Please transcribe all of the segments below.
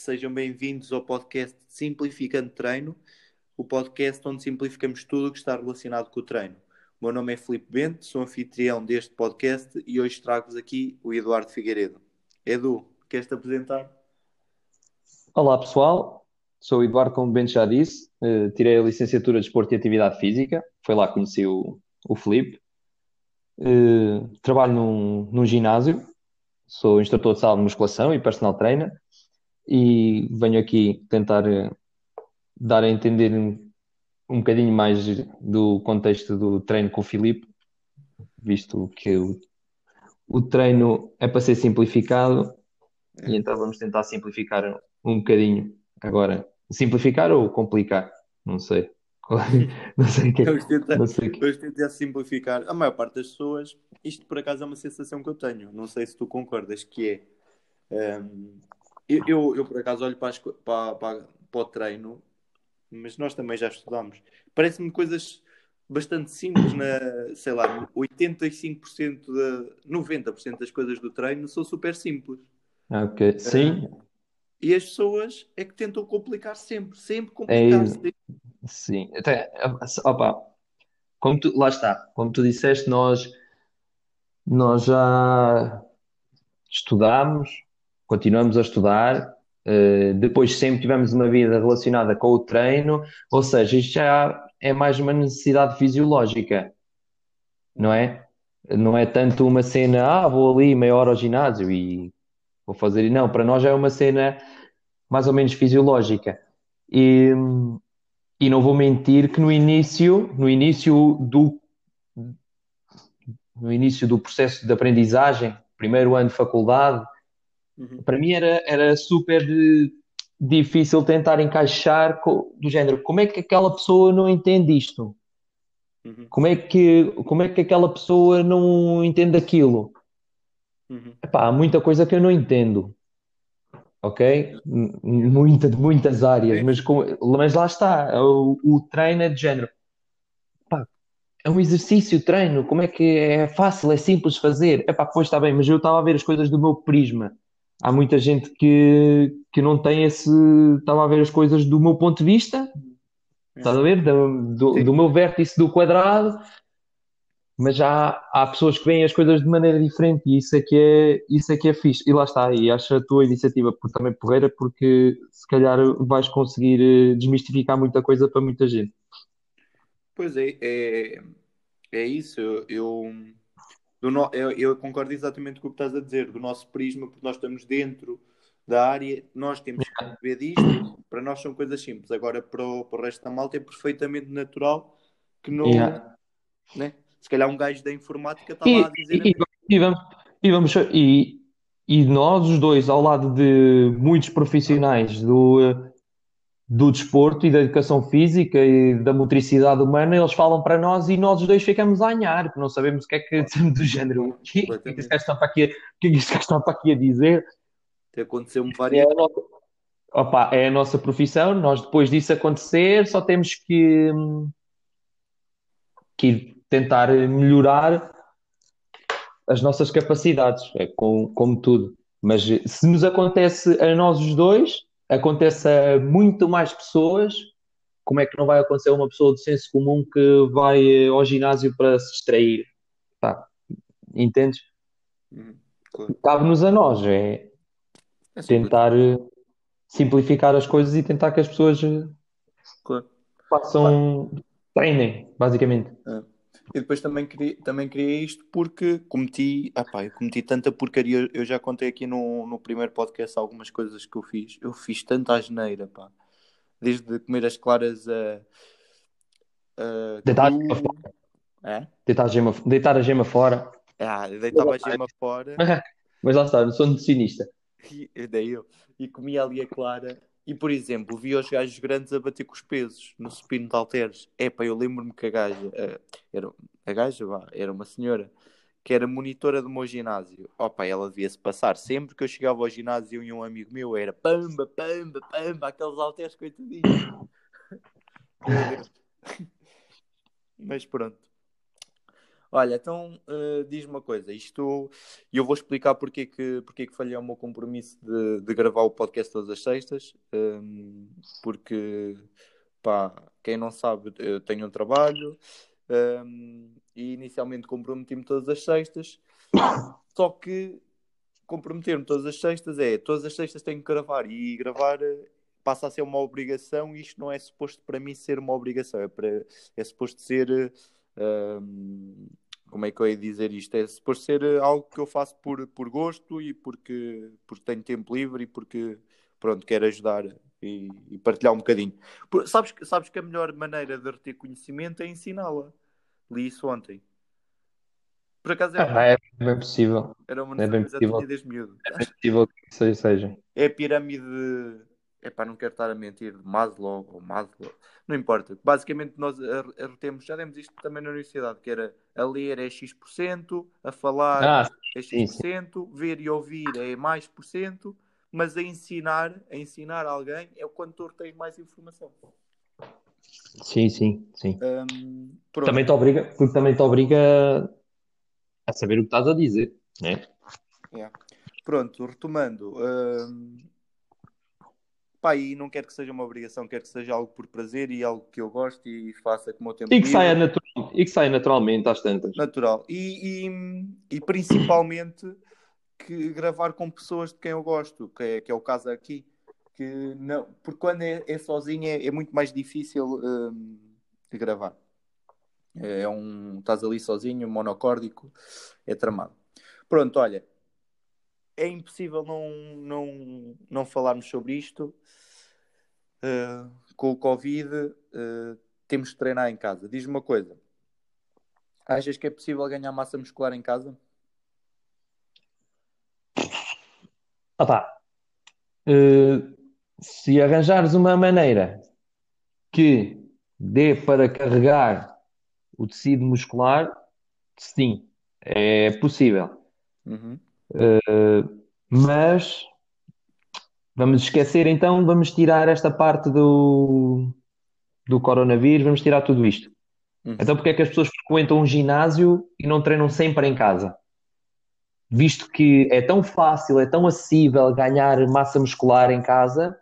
sejam bem-vindos ao podcast Simplificando Treino, o podcast onde simplificamos tudo o que está relacionado com o treino. O meu nome é Filipe Bento, sou anfitrião deste podcast e hoje trago-vos aqui o Eduardo Figueiredo. Edu, queres-te apresentar? Olá pessoal, sou o Eduardo, como Bento já disse, uh, tirei a licenciatura de Esporte e Atividade Física, foi lá que conheci o, o Filipe. Uh, trabalho num, num ginásio, sou instrutor de sala de musculação e personal trainer e venho aqui tentar uh, dar a entender um, um bocadinho mais do contexto do treino com o Filipe, visto que o, o treino é para ser simplificado e então vamos tentar simplificar um bocadinho. Agora, simplificar ou complicar? Não sei. não sei o que é. Vamos tentar, não sei que... vamos tentar simplificar. A maior parte das pessoas, isto por acaso é uma sensação que eu tenho. Não sei se tu concordas, que é. Um, eu, eu, eu, por acaso olho para, as, para, para, para o treino, mas nós também já estudamos. Parece-me coisas bastante simples, na, sei lá, 85% da 90% das coisas do treino são super simples. Ok, sim. Uh, e as pessoas é que tentam complicar sempre, sempre complicar. É, sempre. Sim, até, opa, como tu, lá está, como tu disseste, nós, nós já estudámos, continuamos a estudar, uh, depois sempre tivemos uma vida relacionada com o treino, ou seja, isto já é mais uma necessidade fisiológica, não é? Não é tanto uma cena, ah, vou ali meia hora ao ginásio e vou fazer. Não, para nós é uma cena mais ou menos fisiológica. E, e não vou mentir que no início, no início do no início do processo de aprendizagem, primeiro ano de faculdade, uhum. para mim era, era super difícil tentar encaixar do género, como é que aquela pessoa não entende isto? Uhum. Como, é que, como é que aquela pessoa não entende aquilo? Uhum. Epá, há muita coisa que eu não entendo ok? Muita, de muitas áreas, mas, com, mas lá está, o, o treino é de género. É um exercício, treino, como é que é fácil, é simples fazer? É pá, pois está bem, mas eu estava a ver as coisas do meu prisma. Há muita gente que, que não tem esse. Estava a ver as coisas do meu ponto de vista, estás a ver? Do, do, do meu vértice do quadrado, mas já há pessoas que veem as coisas de maneira diferente e isso é que é, isso é, que é fixe. E lá está, e acho a tua iniciativa também porreira porque se calhar vais conseguir eh, desmistificar muita coisa para muita gente. Pois é, é, é isso. Eu, eu, no, eu, eu, concordo exatamente com o que estás a dizer, do nosso prisma, porque nós estamos dentro da área, nós temos que ver disto, para nós são coisas simples. Agora, para o, para o resto da malta, é perfeitamente natural que não. Yeah. Né? se calhar um gajo da informática está lá a dizer. E, e, vamos, e, vamos, e, e nós, os dois, ao lado de muitos profissionais do, do desporto e da educação física e da motricidade humana, eles falam para nós e nós os dois ficamos a anhar, que não sabemos o que é que do género. O que, é que este gajo está para aqui, que é que este gajo está para aqui a dizer? Aconteceu-me várias é Opa, é a nossa profissão, nós depois disso acontecer só temos que, que tentar melhorar as nossas capacidades, é como, como tudo. Mas se nos acontece a nós os dois, acontece a muito mais pessoas, como é que não vai acontecer a uma pessoa de senso comum que vai ao ginásio para se distrair? Tá. Entendes? Uhum, claro. Cabe-nos a nós, é, é tentar eh, simplificar as coisas e tentar que as pessoas eh, claro. façam, treinem, basicamente. É. E depois também criei, também criei isto porque cometi, ah pá, eu cometi tanta porcaria. Eu já contei aqui no, no primeiro podcast algumas coisas que eu fiz. Eu fiz tanta asneira, pá. Desde comer as claras a. a deitar, a gema fora. É? Deitar, a gema, deitar a gema fora. Ah, deitava a gema fora. Mas lá está, não sou nutricionista. E, daí eu. E comia ali a clara e, por exemplo, vi os gajos grandes a bater com os pesos no supino de halteres. Epá, eu lembro-me que a gaja, a, era, a gaja, vá, era uma senhora que era monitora do meu ginásio. Opa, ela devia-se passar. Sempre que eu chegava ao ginásio e um amigo meu era pamba, pamba, pamba, aqueles halteres coitadinhos. Mas pronto. Olha, então uh, diz-me uma coisa, isto e eu vou explicar porque que, porque que falhei o meu compromisso de, de gravar o podcast todas as sextas, um, porque pá, quem não sabe, eu tenho um trabalho um, e inicialmente comprometi-me todas as sextas, só que comprometer-me todas as sextas é todas as sextas tenho que gravar e gravar eh, passa a ser uma obrigação e isto não é suposto para mim ser uma obrigação, é, para, é suposto ser. Um, como é que eu ia dizer isto? É suposto ser algo que eu faço por, por gosto e porque, porque tenho tempo livre e porque pronto, quero ajudar e, e partilhar um bocadinho. Por, sabes, sabes que a melhor maneira de reter conhecimento é ensiná-la. Li isso ontem. Por acaso é, ah, é bem possível. Era uma é bem possível. desde miúdo. É bem possível que isso seja. É a pirâmide Epá, não quero estar a mentir, de Maslow ou Maslow, não importa. Basicamente, nós retemos, já demos isto também na universidade, que era a ler é X%, a falar ah, é X%, sim. ver e ouvir é mais por cento, mas a ensinar, a ensinar alguém é o quanto tu tens mais informação. Sim, sim, sim. Um, também te obriga, porque também te obriga a saber o que estás a dizer, né? Yeah. Pronto, retomando. Um, Pá, e não quero que seja uma obrigação, quero que seja algo por prazer e algo que eu gosto e faça como o tempo e que saia natural, E que saia naturalmente às tantas. Natural. E, e, e, principalmente que gravar com pessoas de quem eu gosto, que é, que é o caso aqui. Que não, porque quando é, é sozinho é, é, muito mais difícil hum, de gravar. É um. Estás ali sozinho, monocórdico, é tramado. Pronto, olha, é impossível não, não, não falarmos sobre isto. Uh, com o Covid, uh, temos de treinar em casa. Diz-me uma coisa: achas que é possível ganhar massa muscular em casa? Opa, uh, se arranjares uma maneira que dê para carregar o tecido muscular, sim, é possível. Uhum. Uh, mas vamos esquecer então, vamos tirar esta parte do, do coronavírus, vamos tirar tudo isto. Uhum. Então, porque é que as pessoas frequentam um ginásio e não treinam sempre em casa? Visto que é tão fácil, é tão acessível ganhar massa muscular em casa,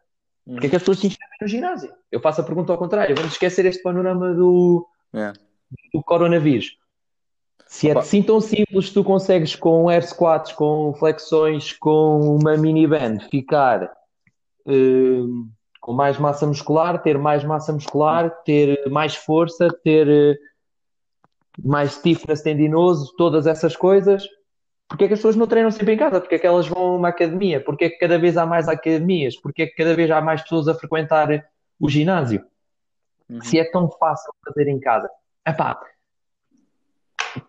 uhum. porque é que as pessoas se inscrevem no ginásio? Eu faço a pergunta ao contrário, vamos esquecer este panorama do, é. do coronavírus. Se é assim tão simples, tu consegues com air squats, com flexões, com uma mini band ficar uh, com mais massa muscular, ter mais massa muscular, ter mais força, ter uh, mais stiffness tendinoso, todas essas coisas. Porque é que as pessoas não treinam sempre em casa? Porque é que elas vão a uma academia? Porque é que cada vez há mais academias? Porque é que cada vez há mais pessoas a frequentar o ginásio? Uhum. Se é tão fácil fazer em casa. Epá,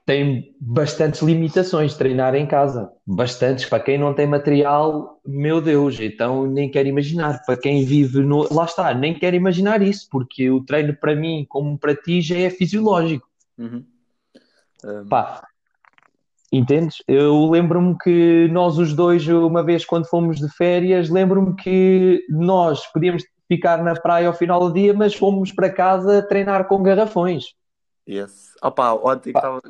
tem bastantes limitações de treinar em casa. Bastantes. Para quem não tem material, meu Deus, então nem quero imaginar. Para quem vive no. Lá está, nem quero imaginar isso, porque o treino para mim, como para ti, já é fisiológico. Uhum. Um... Pá, entendes? Eu lembro-me que nós os dois, uma vez quando fomos de férias, lembro-me que nós podíamos ficar na praia ao final do dia, mas fomos para casa treinar com garrafões. Yes. Opa, ontem estava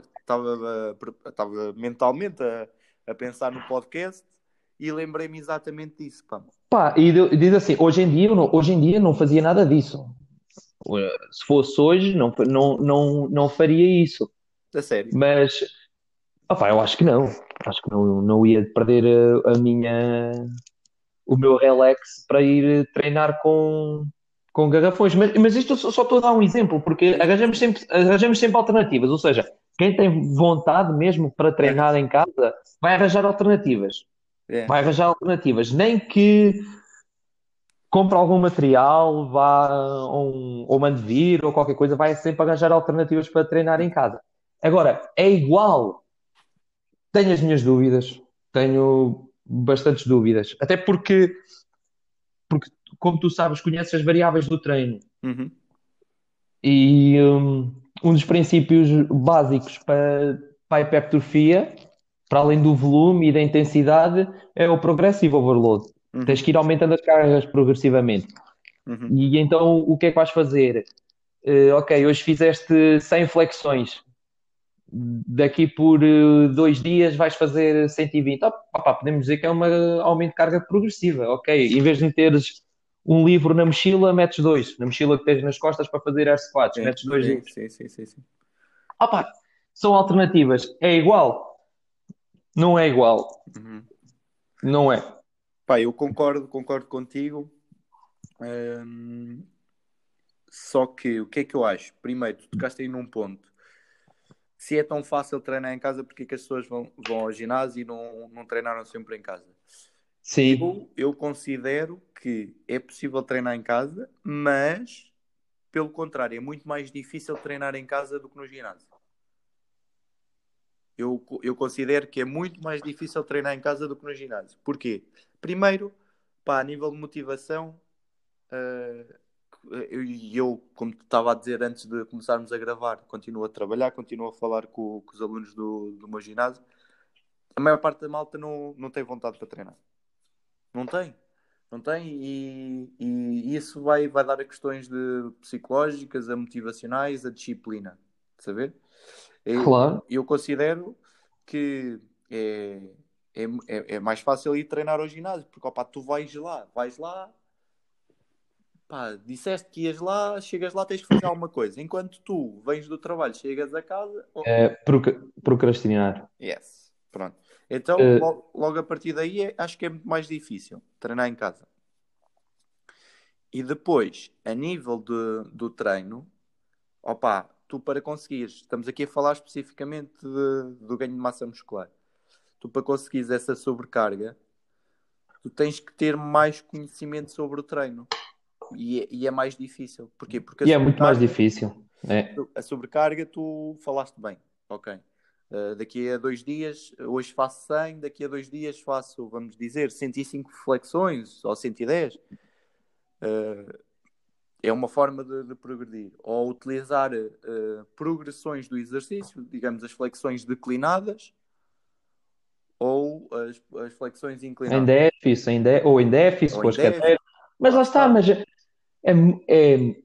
estava mentalmente a, a pensar no podcast e lembrei-me exatamente disso. Pá. Pá, e diz assim, hoje em dia, não, hoje em dia não fazia nada disso. Se fosse hoje, não, não, não, não faria isso. A sério? Mas, opa, eu acho que não. Acho que não, não ia perder a, a minha o meu relax para ir treinar com, com garrafões. Mas, mas isto só, estou a dar um exemplo, porque arranjamos sempre, arranjamos sempre alternativas. Ou seja, quem tem vontade mesmo para treinar em casa vai arranjar alternativas. É. Vai arranjar alternativas. Nem que compre algum material, vá um, ou mande vir ou qualquer coisa, vai sempre arranjar alternativas para treinar em casa. Agora, é igual. Tenho as minhas dúvidas, tenho bastantes dúvidas, até porque, porque como tu sabes, conheces as variáveis do treino. Uhum. E um, um dos princípios básicos para, para a hipertrofia, para além do volume e da intensidade, é o progressive overload. Uhum. Tens que ir aumentando as cargas progressivamente. Uhum. E então o que é que vais fazer? Uh, ok, hoje fizeste 100 flexões. daqui por uh, dois dias vais fazer 120. Opa, podemos dizer que é um aumento de carga progressiva, ok? Em vez de teres um livro na mochila, metes dois. Na mochila que tens nas costas para fazer air squats, sim, metes dois sim, livros. Sim, sim, sim, sim. Opa, são alternativas. É igual? Não é igual. Uhum. Não é. Pá, eu concordo, concordo contigo. Só que o que é que eu acho? Primeiro, tu tocaste aí num ponto. Se é tão fácil treinar em casa, porque é que as pessoas vão, vão ao ginásio e não, não treinaram sempre em casa? Sim. Eu, eu considero que é possível treinar em casa, mas, pelo contrário, é muito mais difícil treinar em casa do que no ginásio. Eu, eu considero que é muito mais difícil treinar em casa do que no ginásio. Porquê? Primeiro, pá, a nível de motivação, uh, eu, eu, como estava a dizer antes de começarmos a gravar, continuo a trabalhar, continuo a falar com, com os alunos do, do meu ginásio. A maior parte da malta não, não tem vontade para treinar. Não tem. Não tem, e, e isso vai, vai dar a questões de psicológicas, a motivacionais, a disciplina. Saber? Claro. Eu, eu considero que é, é, é, é, mais fácil ir treinar ao ginásio, porque opa, tu vais lá, vais lá, pá, disseste que ias lá, chegas lá, tens que fazer alguma coisa. Enquanto tu vens do trabalho, chegas a casa. É, procrastinar. Yes, pronto. Então, uh... logo, logo, a partir daí, é, acho que é muito mais difícil treinar em casa. E depois, a nível de, do treino, opa, tu para conseguires, estamos aqui a falar especificamente de, do ganho de massa muscular, tu para conseguires essa sobrecarga, tu tens que ter mais conhecimento sobre o treino. E é, e é mais difícil. Porquê? Porque e é muito mais difícil. É. A sobrecarga, tu falaste bem. Ok. Uh, daqui a dois dias, hoje faço 100, daqui a dois dias faço, vamos dizer, 105 flexões ou 110. Uh, é uma forma de, de progredir. Ou utilizar uh, progressões do exercício, digamos as flexões declinadas ou as, as flexões inclinadas. Em déficit, em de... ou em déficit, ou em déficit. Mas lá está, mas é, é,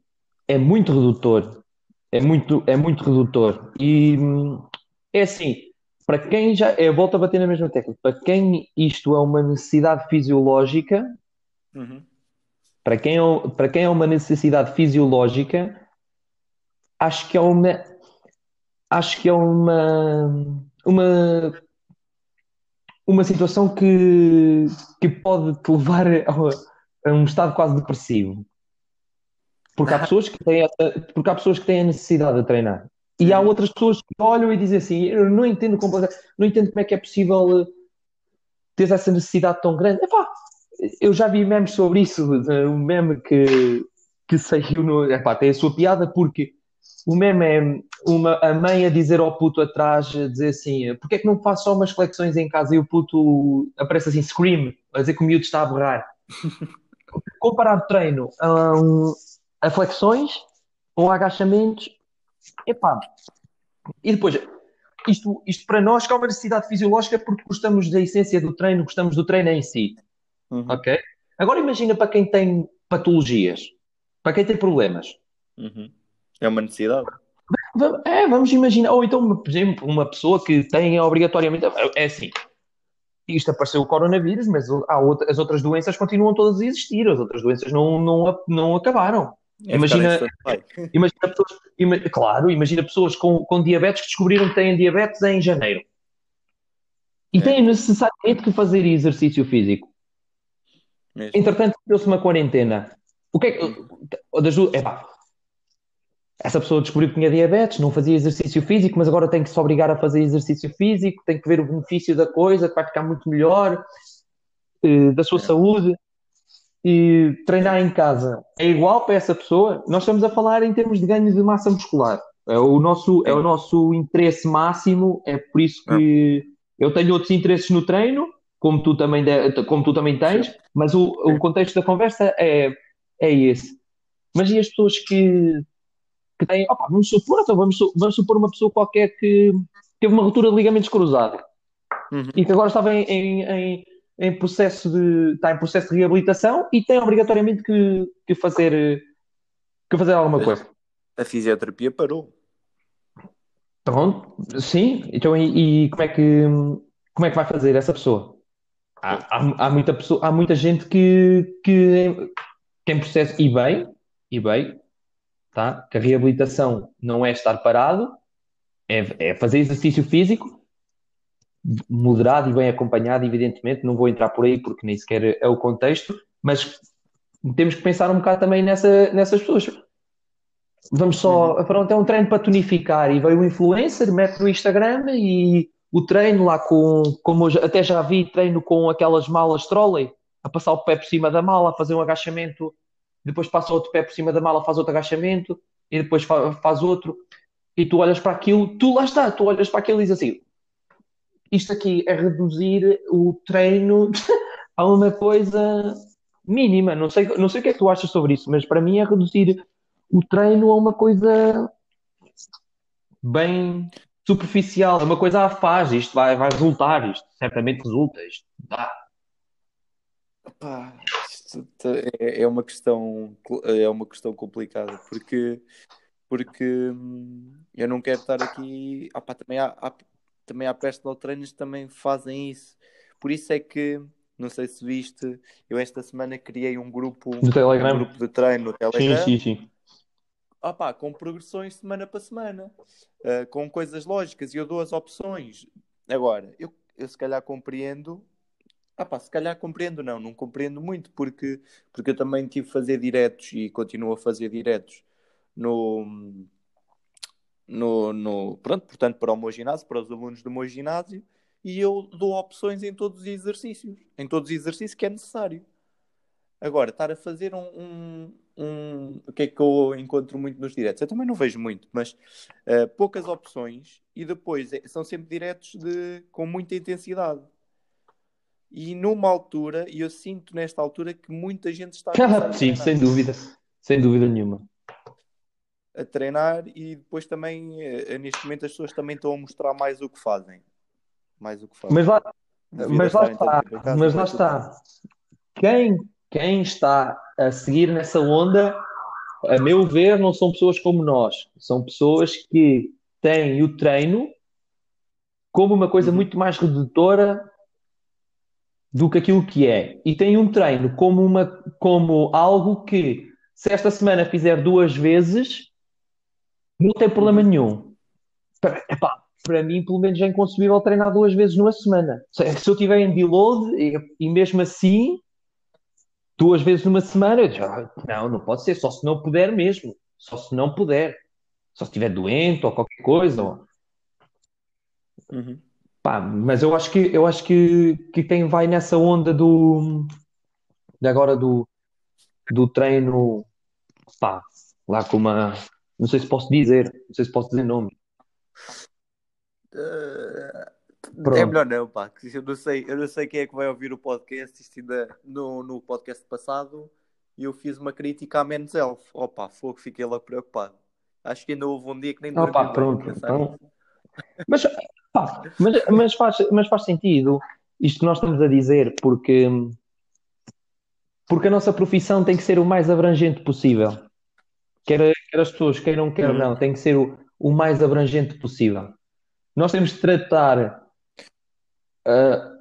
é muito redutor. É muito, é muito redutor. E é assim, para quem já. Eu volto a bater na mesma tecla. Para quem isto é uma necessidade fisiológica, uhum. para, quem é, para quem é uma necessidade fisiológica, acho que é uma. Acho que é uma. Uma uma situação que, que pode te levar a, a um estado quase depressivo. Porque há pessoas que têm porque há pessoas que têm a necessidade de treinar. E há outras pessoas que olham e dizem assim: Eu não entendo, não entendo como é que é possível eh, ter essa necessidade tão grande. Epá, eu já vi memes sobre isso. Um meme que, que saiu no. Epá, tem a sua piada porque o meme é uma, a mãe a dizer ao puto atrás, a dizer assim: Porquê é que não faço só umas flexões em casa? E o puto aparece assim, scream, a dizer que o miúdo está a berrar. Comparar treino a, a flexões ou agachamentos Epá, e depois, isto, isto para nós que é uma necessidade fisiológica porque gostamos da essência do treino, gostamos do treino em si. Uhum. Ok? Agora imagina para quem tem patologias, para quem tem problemas. Uhum. É uma necessidade. É, vamos imaginar, ou então, por exemplo, uma pessoa que tem obrigatoriamente. É assim, isto apareceu o coronavírus, mas há outra, as outras doenças continuam todas a existir, as outras doenças não, não, não acabaram. É imagina, imagina pessoas, ima, claro, imagina pessoas com, com diabetes que descobriram que têm diabetes em janeiro e é. têm necessariamente que fazer exercício físico. Mesmo. Entretanto, deu-se uma quarentena. O que é que. Das duas, epá, essa pessoa descobriu que tinha diabetes, não fazia exercício físico, mas agora tem que se obrigar a fazer exercício físico, tem que ver o benefício da coisa, que vai ficar muito melhor, eh, da sua é. saúde e treinar em casa é igual para essa pessoa, nós estamos a falar em termos de ganho de massa muscular. É o nosso, é o nosso interesse máximo, é por isso que eu tenho outros interesses no treino, como tu também, de, como tu também tens, mas o, o contexto da conversa é, é esse. Mas e as pessoas que, que têm, opa, vamos supor, então vamos, vamos supor uma pessoa qualquer que teve uma ruptura de ligamentos cruzados uhum. e que agora estava em, em, em em processo de, está em processo de reabilitação e tem obrigatoriamente que, que fazer, que fazer alguma coisa. A fisioterapia parou. Pronto, sim. Então, e, e como é que como é que vai fazer essa pessoa? Há, há, há muita pessoa, há muita gente que, que, que em processo e bem, e bem, tá? Que a reabilitação não é estar parado, é, é fazer exercício físico, moderado e bem acompanhado, evidentemente, não vou entrar por aí porque nem sequer é o contexto, mas temos que pensar um bocado também nessa, nessas pessoas. Vamos só, uhum. pronto, é um treino para tonificar e veio o influencer, mete no Instagram e o treino lá com, como eu até já vi, treino com aquelas malas trolley, a passar o pé por cima da mala, a fazer um agachamento, depois passa outro pé por cima da mala, faz outro agachamento e depois faz outro. E tu olhas para aquilo, tu lá está, tu olhas para aquilo e dizes assim: isto aqui é reduzir o treino a uma coisa mínima. Não sei, não sei o que é que tu achas sobre isso, mas para mim é reduzir o treino a uma coisa bem superficial, é uma coisa a faz, isto vai, vai resultar, isto certamente resulta, isto dá. Isto é, é uma questão é uma questão complicada porque porque hum, eu não quero estar aqui opa, também há, há também há personal trainers que também fazem isso por isso é que não sei se viste eu esta semana criei um grupo no Telegram. um grupo de treino no Telegram sim, sim, sim opá, com progressões semana para semana, uh, com coisas lógicas, e eu dou as opções. Agora, eu, eu se calhar compreendo, opá, se calhar compreendo, não, não compreendo muito, porque, porque eu também tive a fazer diretos e continuo a fazer diretos no, no, no, pronto, portanto, para o meu ginásio, para os alunos do meu ginásio, e eu dou opções em todos os exercícios, em todos os exercícios que é necessário. Agora, estar a fazer um, um, um, o que é que eu encontro muito nos diretos? Eu também não vejo muito, mas uh, poucas opções e depois é, são sempre diretos de, com muita intensidade. E numa altura, e eu sinto nesta altura que muita gente está a Sim, sem dúvida, sem dúvida nenhuma. A treinar e depois também, uh, neste momento, as pessoas também estão a mostrar mais o que fazem. Mais o que fazem. Mas lá, mas lá está, mas lá está. Quem quem está a seguir nessa onda, a meu ver, não são pessoas como nós. São pessoas que têm o treino como uma coisa uhum. muito mais redutora do que aquilo que é. E têm um treino como, uma, como algo que, se esta semana fizer duas vezes, não tem problema uhum. nenhum. Para, epá, para mim, pelo menos, é inconcebível treinar duas vezes numa semana. Se, eu estiver em deload e, e mesmo assim duas vezes numa semana. Eu digo, não, não pode ser, só se não puder mesmo. Só se não puder. Só se estiver doente ou qualquer coisa. Uhum. Pá, mas eu acho que eu acho que, que quem vai nessa onda do de agora do, do treino pá, lá com uma não sei se posso dizer, não sei se posso dizer nome. Pronto. É melhor não, pá. Eu não, sei, eu não sei quem é que vai ouvir o podcast. Isto ainda no, no podcast passado eu fiz uma crítica à Menos Elf. Opa, fogo, fiquei logo preocupado. Acho que ainda houve um dia que nem dormi. Opa, pronto. Então... Mas, pá, mas, mas, faz, mas faz sentido isto que nós estamos a dizer, porque, porque a nossa profissão tem que ser o mais abrangente possível. Quer, quer as pessoas queiram, quer uhum. não, tem que ser o, o mais abrangente possível. Nós temos de tratar uh,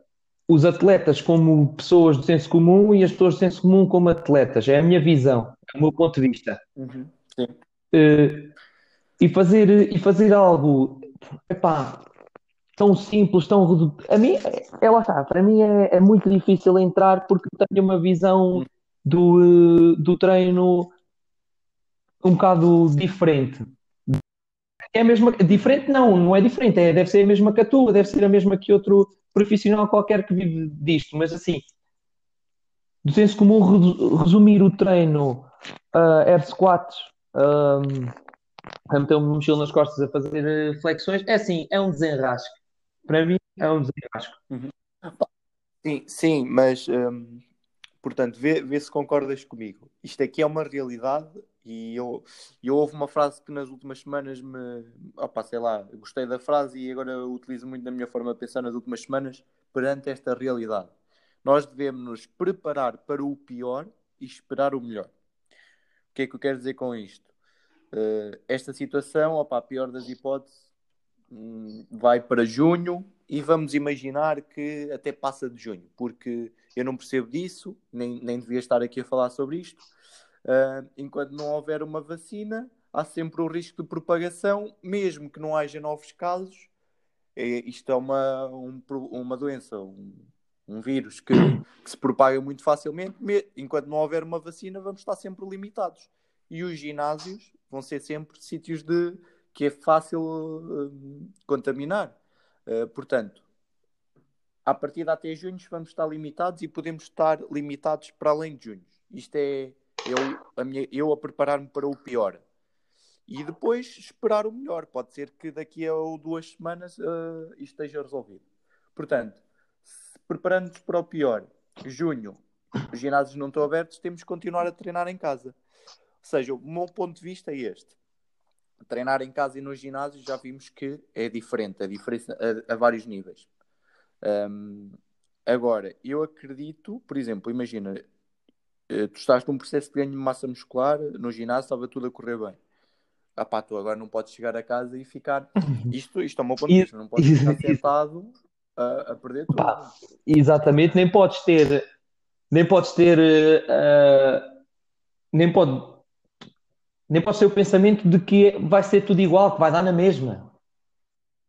os atletas como pessoas do senso comum e as pessoas do senso comum como atletas. É a minha visão, é o meu ponto de vista. Uhum. Uh, e, fazer, e fazer algo epá, tão simples, tão. A mim, é lá está, para mim é, é, muito difícil entrar porque tenho uma visão do, do treino um bocado diferente. É a mesma, diferente não, não é diferente, é, deve ser a mesma que a tua, deve ser a mesma que outro profissional qualquer que vive disto, mas assim, do senso comum, resumir o treino uh, air squats, um, a meter uma mochila nas costas a fazer eh, flexões, é assim, é um desenrasque. Para mim, é um desenrasque. Uhum. Sim, sim, mas um, portanto, vê, vê se concordas comigo. Isto aqui é uma realidade e eu, eu houve uma frase que nas últimas semanas me. Opa, sei lá, gostei da frase e agora utilizo muito na minha forma de pensar nas últimas semanas perante esta realidade. Nós devemos nos preparar para o pior e esperar o melhor. O que é que eu quero dizer com isto? Uh, esta situação, opa, a pior das hipóteses, hum, vai para junho e vamos imaginar que até passa de junho, porque eu não percebo disso, nem, nem devia estar aqui a falar sobre isto. Uh, enquanto não houver uma vacina, há sempre o risco de propagação, mesmo que não haja novos casos. É, isto é uma, um, uma doença, um, um vírus que, que, se propaga muito facilmente. Enquanto não houver uma vacina, vamos estar sempre limitados. E os ginásios vão ser sempre sítios de que é fácil uh, contaminar. Uh, portanto, a partir de até junho vamos estar limitados e podemos estar limitados para além de junho. Isto é eu a, minha, eu a preparar-me para o pior e depois esperar o melhor. Pode ser que daqui a duas semanas uh, isto esteja resolvido. Portanto, preparando-nos para o pior, junho, os ginásios não estão abertos, temos que continuar a treinar em casa. Ou seja, o meu ponto de vista é este. Treinar em casa e no ginásio já vimos que é diferente, a diferença a, a vários níveis. Um, agora, eu acredito, por exemplo, imagina, tu estás num processo de ganho de massa muscular no ginásio, estava tudo a correr bem ah pá, tu agora não podes chegar a casa e ficar. Isto, isto é uma ponto de vista, não podes ficar sentado a, a perder tudo. Pá, exatamente, nem podes ter. Nem podes ter. Uh, nem pode. Nem pode ter o pensamento de que vai ser tudo igual, que vai dar na mesma.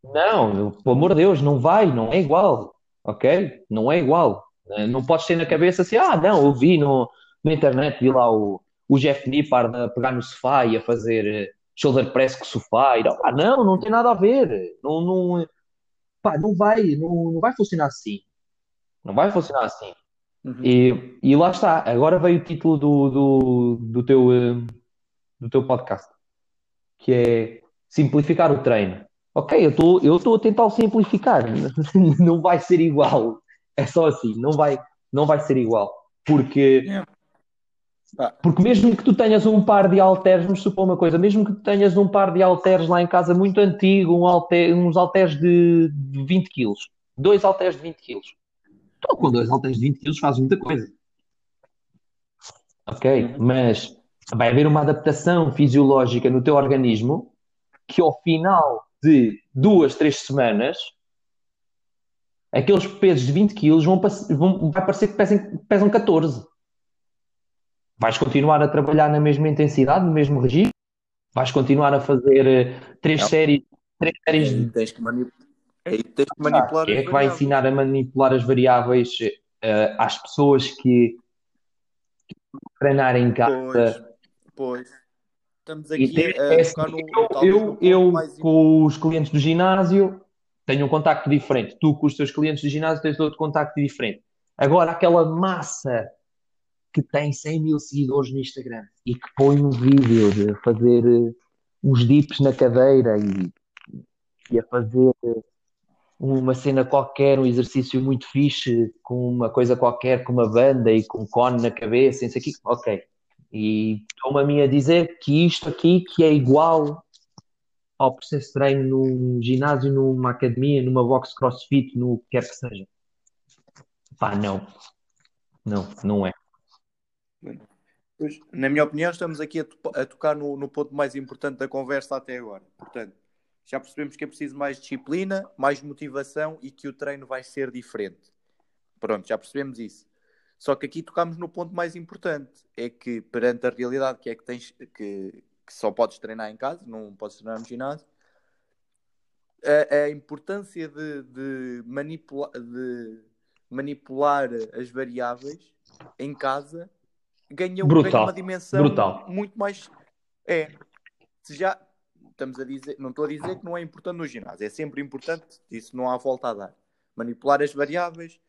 Não, pelo amor de Deus, não vai, não é igual. Ok? Não é igual. Não podes ter na cabeça assim, ah, não, eu vi no, na internet, vi lá o, o Jeff Nippard a pegar no sofá e a fazer shoulder press com o sofá. E não, pá, não, não tem nada a ver. Não, não, pá, não vai, não, não vai funcionar assim. Não vai funcionar assim. Uhum. E, e lá está. Agora veio o título do, do, do, teu, eh, do teu podcast, que é simplificar o treino. Ok, eu estou eu estou a tentar simplificar. não vai ser igual. É só assim, não vai, não vai ser igual. Porque yeah. Porque mesmo que tu tenhas um par de halteres, vamos supor uma coisa, mesmo que tu tenhas um par de halteres lá em casa muito antigo, um halter, uns halteres de, 20 kg, dois halteres de 20 kg, tu com dois halteres de 20 kg fazes muita coisa. Ok? Uhum. Mas vai haver uma adaptação fisiológica no teu organismo que ao final de duas, três semanas aqueles pesos de 20 kg vão, vão, vai parecer que pesam, pesam 14 vais continuar a trabalhar na mesma intensidade, no mesmo regime, vais continuar a fazer uh, três não. séries, três séries de... tens que, manip... Aí tens que manipular ah, é que vai ensinar a manipular as variáveis uh, às pessoas que, que treinarem em casa. Pois, pois. Estamos aqui a, a tocar no, eu, eu, eu com os clientes do ginásio tenho um contacto diferente. Tu com os teus clientes do ginásio tens outro contacto diferente. Agora, aquela massa que tem 100 mil seguidores no Instagram e que põe um vídeo de fazer uh, uns dips na cadeira e, e a fazer uh, uma cena qualquer, um exercício muito fixe, com uma coisa qualquer, com uma banda e com um cone na cabeça, isso aqui, ok. E estão-me a mim a dizer que isto aqui que é igual ao processo de treino num ginásio, numa academia, numa box crossfit, no que quer que seja. Pá, não. Não, não é. Pois, na minha opinião, estamos aqui a, to a tocar no, no, ponto mais importante da conversa até agora. Portanto, já percebemos que é preciso mais disciplina, mais motivação e que o treino vai ser diferente. Pronto, já percebemos isso. Só que aqui tocamos no ponto mais importante: é que perante a realidade que é que tens que, que só podes treinar em casa, não podes treinar no ginásio, a, a importância de, de, manipula de manipular as variáveis em casa ganha, brutal, ganha uma dimensão brutal. muito mais. É. Se já estamos a dizer, não estou a dizer que não é importante no ginásio, é sempre importante, isso não há volta a dar. Manipular as variáveis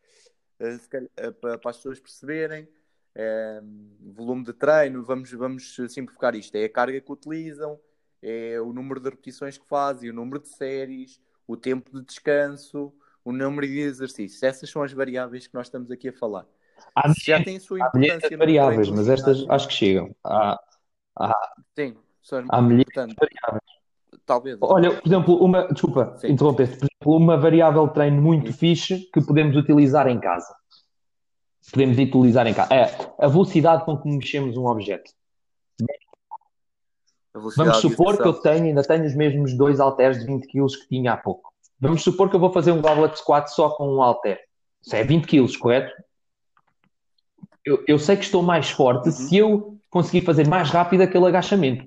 uh, uh, para, as pessoas perceberem. Uh, volume de treino, vamos, vamos simplificar isto. É a carga que utilizam, é o número de repetições que fazem, o número de séries, o tempo de descanso, o número de exercícios. Essas são as variáveis que nós estamos aqui a falar. Há já tem sua importância. variáveis, mas estas acho que chegam. Há, há, Sim, são há milhares de variáveis. Talvez. Olha, por exemplo, uma, desculpa, interromper por exemplo, uma variável de treino muito Sim. fixe que podemos utilizar em casa. Podemos utilizar em casa. É a velocidade com que mexemos um objeto. Vamos supor que eu tenho, ainda tenho os mesmos dois halteres de 20 kg que tinha há pouco. Vamos supor que eu vou fazer um goblet squat só com um halter. Isso é 20 kg, correto? Eu, eu, sei que estou mais forte uhum. se eu conseguir fazer mais rápido aquele agachamento.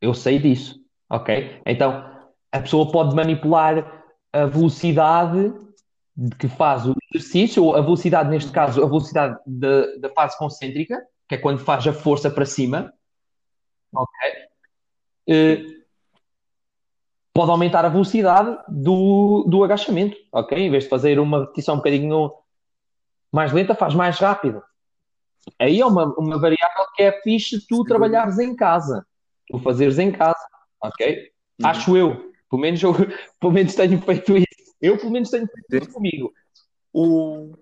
Eu sei disso, ok? Então, a pessoa pode manipular a velocidade que faz o exercício, ou a velocidade, neste caso, a velocidade da, da fase concêntrica, que é quando faz a força para cima, ok? Uh, pode aumentar a velocidade do, do agachamento, ok? Em vez de fazer uma repetição um bocadinho mais lenta, faz mais rápido. Aí é uma, uma variável que é fixe tu trabalhares em casa, tu fazeres em casa, ok? Uhum. Acho eu. Pelo menos, eu, pelo menos tenho feito isso. Eu, pelo menos, tenho feito isso comigo. O,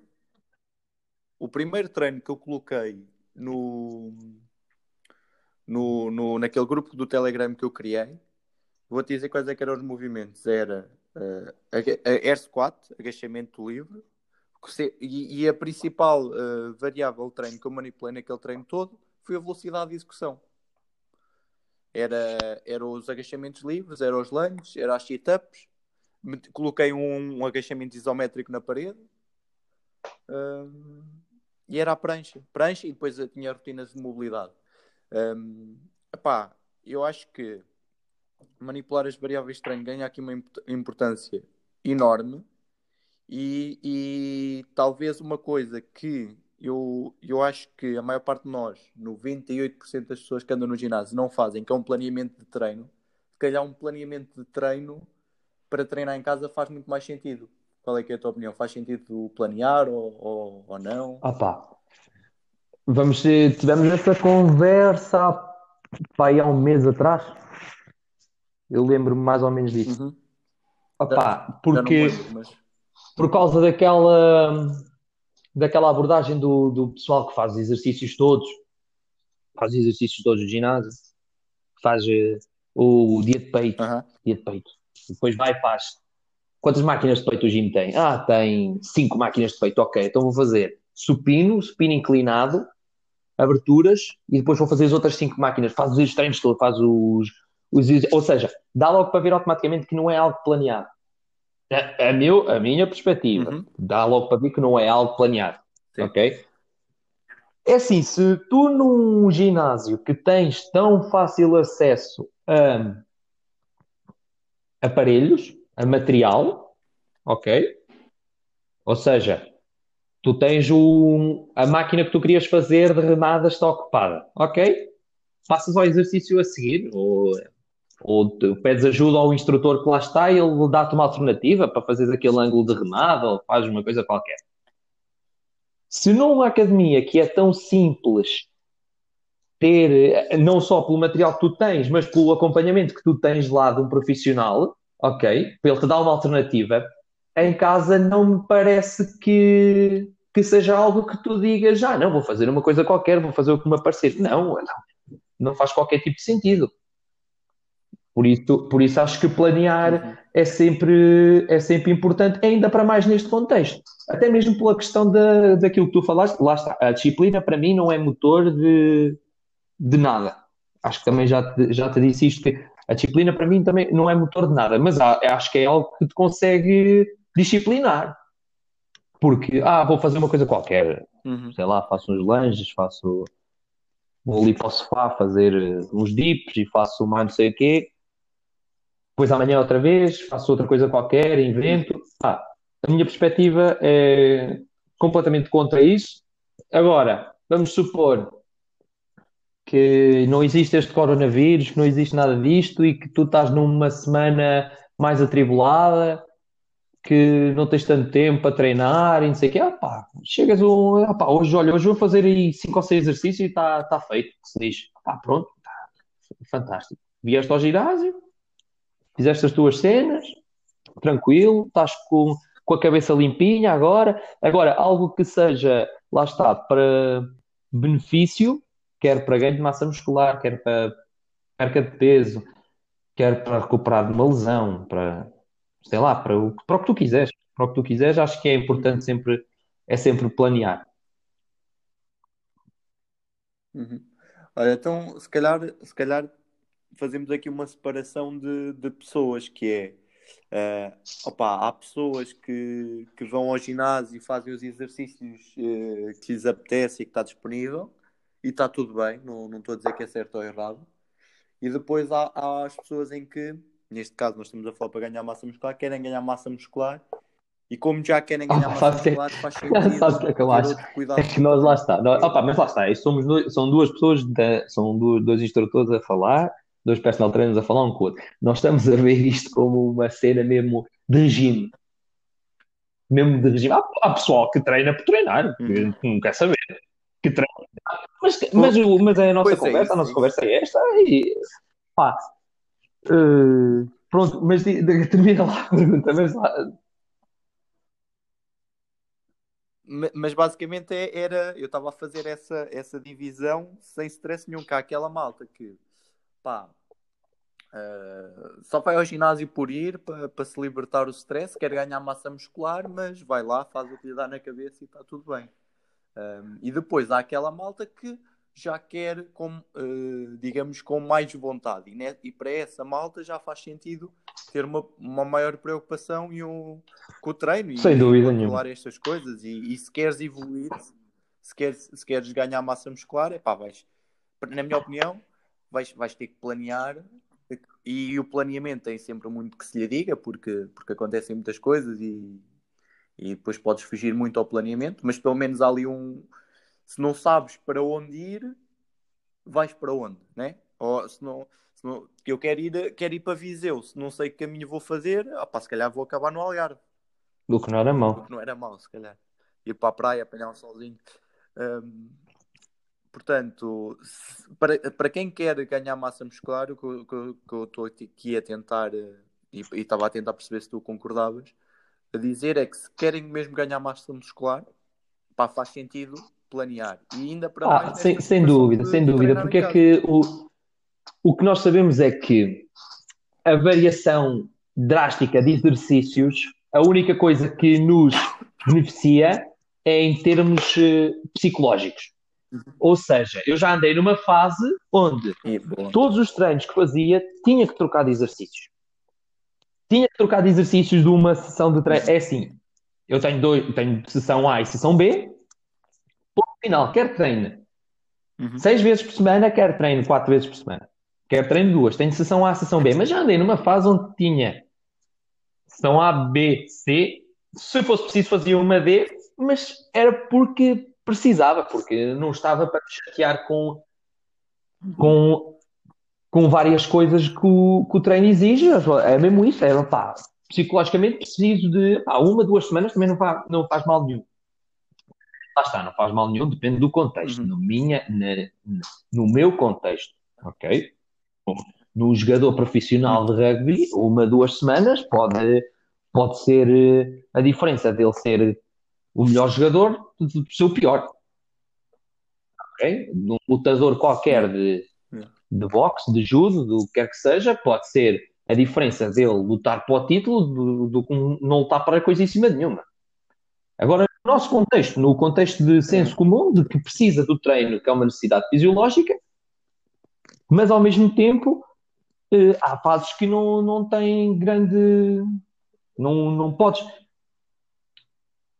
o primeiro treino que eu coloquei no, no, no, naquele grupo do Telegram que eu criei, vou-te dizer quais é que eram os movimentos. Era uh, air squat, agachamento livre, e, e a principal uh, variável de treino que eu manipulei naquele treino todo foi a velocidade de execução. Era, era os agachamentos livres, era os lunges, era as sit-ups. Coloquei um, um, agachamento isométrico na parede. Uh, e era a prancha. Prancha e depois tinha rotinas de mobilidade. Um, epá, eu acho que manipular as variáveis de treino ganha aqui uma importância enorme e, e, talvez uma coisa que eu, eu acho que a maior parte de nós, 98% das pessoas que andam no ginásio não fazem, que é um planeamento de treino, se calhar um planeamento de treino para treinar em casa faz muito mais sentido. Qual é que é a tua opinião? Faz sentido planear ou, ou, ou não? Ah pá, Vamos, tivemos essa conversa pá, há um mês atrás. Eu lembro-me mais ou menos disso. Uhum. Opa, porque lembro, mas... por causa daquela daquela abordagem do, do pessoal que faz exercícios todos, faz exercícios todos no ginásio, faz uh, o dia de peito, uhum. dia de peito. Depois vai e faz. Quantas máquinas de peito o gym tem? Ah, tem cinco máquinas de peito, ok, então vou fazer supino, supino inclinado, aberturas e depois vou fazer as outras cinco máquinas. Faz os treinos todos, faz os, os. Ou seja, dá logo para ver automaticamente que não é algo planeado. A, a, meu, a minha perspectiva, uhum. dá logo para ver que não é algo planeado. Sim. Ok? É assim, se tu num ginásio que tens tão fácil acesso a aparelhos, a material, ok? Ou seja, tu tens o, a máquina que tu querias fazer de remada está ocupada. Ok? Passas ao exercício a seguir, ou, ou pedes ajuda ao instrutor que lá está e ele dá-te uma alternativa para fazeres aquele ângulo de remada ou fazes uma coisa qualquer. Se numa academia que é tão simples ter, não só pelo material que tu tens, mas pelo acompanhamento que tu tens lá de um profissional, ok? Para ele te dar uma alternativa, em casa não me parece que, que seja algo que tu digas, já ah, não, vou fazer uma coisa qualquer, vou fazer o que me aparecer. Não, não, não faz qualquer tipo de sentido. Por isso, por isso acho que planear uhum. é, sempre, é sempre importante, ainda para mais neste contexto. Até mesmo pela questão da, daquilo que tu falaste, lá está, a disciplina para mim não é motor de, de nada. Acho que também já te, já te disse isto, que a disciplina para mim também não é motor de nada, mas há, acho que é algo que te consegue disciplinar. Porque, ah, vou fazer uma coisa qualquer. Uhum. Sei lá, faço uns lanches, faço. Vou ali para o sofá fazer uns dips e faço mais não sei o quê. Depois amanhã outra vez, faço outra coisa qualquer, invento. Ah, a minha perspectiva é completamente contra isso. Agora, vamos supor que não existe este coronavírus, que não existe nada disto e que tu estás numa semana mais atribulada que não tens tanto tempo para treinar e não sei o quê. Ah, pá, chegas um. Ah, pá, hoje, olha, hoje vou fazer aí 5 ou 6 exercícios e está tá feito. Se diz, ah, pronto, tá, fantástico. Vieste ao ginásio, fizeste as tuas cenas, tranquilo, estás com, com a cabeça limpinha agora. Agora, algo que seja, lá está, para benefício, quer para ganho de massa muscular, quer para perca de peso, quer para recuperar de uma lesão, para sei lá, para o, para o que tu quiseres. Para o que tu quiseres, acho que é importante sempre, é sempre planear. Uhum. Olha, então se calhar, se calhar fazemos aqui uma separação de, de pessoas, que é uh, opa, há pessoas que, que vão ao ginásio e fazem os exercícios uh, que lhes apetece e que está disponível e está tudo bem, não, não estou a dizer que é certo ou errado. E depois há, há as pessoas em que, neste caso nós estamos a falar para ganhar massa muscular, querem ganhar massa muscular e como já querem ganhar oh, massa muscular, faz sentido sabe que é que eu acho? É que nós lá está. Nós, opa, mas lá está, somos dois, são duas pessoas, de, são dois, dois instrutores a falar, dois personal trainers a falar um com o outro. Nós estamos a ver isto como uma cena mesmo de regime. Mesmo de regime. Há, há pessoal que treina por treinar, que uhum. não quer saber. Que treina. Mas, mas, mas a nossa pois é conversa, é, a nossa conversa é esta e pá. Uh, pronto, mas termina lá a pergunta, mas lá, mas basicamente é, era, eu estava a fazer essa, essa divisão sem stress nenhum, cá aquela malta que pá, uh, só vai ao ginásio por ir para, para se libertar o stress, quer ganhar massa muscular, mas vai lá, faz o que lhe dá na cabeça e está tudo bem. Um, e depois há aquela malta que já quer, com, uh, digamos, com mais vontade. E, ne, e, para essa malta já faz sentido ter uma, uma maior preocupação e um, com o treino Sem e dúvida controlar nenhuma. estas coisas. E, e, se queres evoluir, se queres, se queres ganhar massa muscular, é pá, vais, na minha opinião, vais, vais ter que planear. E o planeamento tem sempre muito que se lhe diga, porque, porque acontecem muitas coisas e, e depois podes fugir muito ao planeamento, mas pelo menos há ali um, se não sabes para onde ir, vais para onde, né? Ou se não, se não eu quero ir, quero ir para Viseu, se não sei que caminho vou fazer, opa, se calhar vou acabar no Algarve. Do que não era mau. Do que não era mau, se calhar. Ir para a praia, apanhar um solzinho. Um, portanto, se, para, para quem quer ganhar massa muscular, o que, que, que eu estou aqui a tentar, eh, e, estava a tentar perceber se tu concordavas, a dizer é que se querem mesmo ganhar massa muscular, pá, faz sentido planear. E ainda para ah, mais, sem, sem dúvida, sem dúvida, porque é que o, o que nós sabemos é que a variação drástica de exercícios, a única coisa que nos beneficia é em termos uh, psicológicos. Uhum. Ou seja, eu já andei numa fase onde todos os treinos que fazia tinha que trocar de exercícios. Tinha que trocar de exercícios de uma sessão de treino. É assim, eu tenho, dois, tenho sessão A e sessão B, final, quer treine uhum. seis vezes por semana, quer treine quatro vezes por semana, quer treine duas, tenho sessão A, sessão B, mas já andei numa fase onde tinha sessão A, B, C, se fosse preciso fazia uma D, mas era porque precisava, porque não estava para chatear com, com, com várias coisas que o, que o treino exige, é mesmo isso, é pá, psicologicamente preciso de pá, uma, duas semanas, também não faz, não faz mal nenhum lá está, não faz mal nenhum, depende do contexto. Uhum. No, minha, na, no meu contexto, ok? No jogador profissional de rugby, uma, duas semanas pode, pode ser eh, a diferença dele ser o melhor jogador do seu pior. Ok? Num lutador qualquer de, de boxe, de judo, do que quer que seja, pode ser a diferença dele lutar para o título do, que não lutar para coisíssima nenhuma. Agora, no nosso contexto, no contexto de senso comum, de que precisa do treino, que é uma necessidade fisiológica, mas ao mesmo tempo eh, há fases que não, não têm grande. Não, não podes.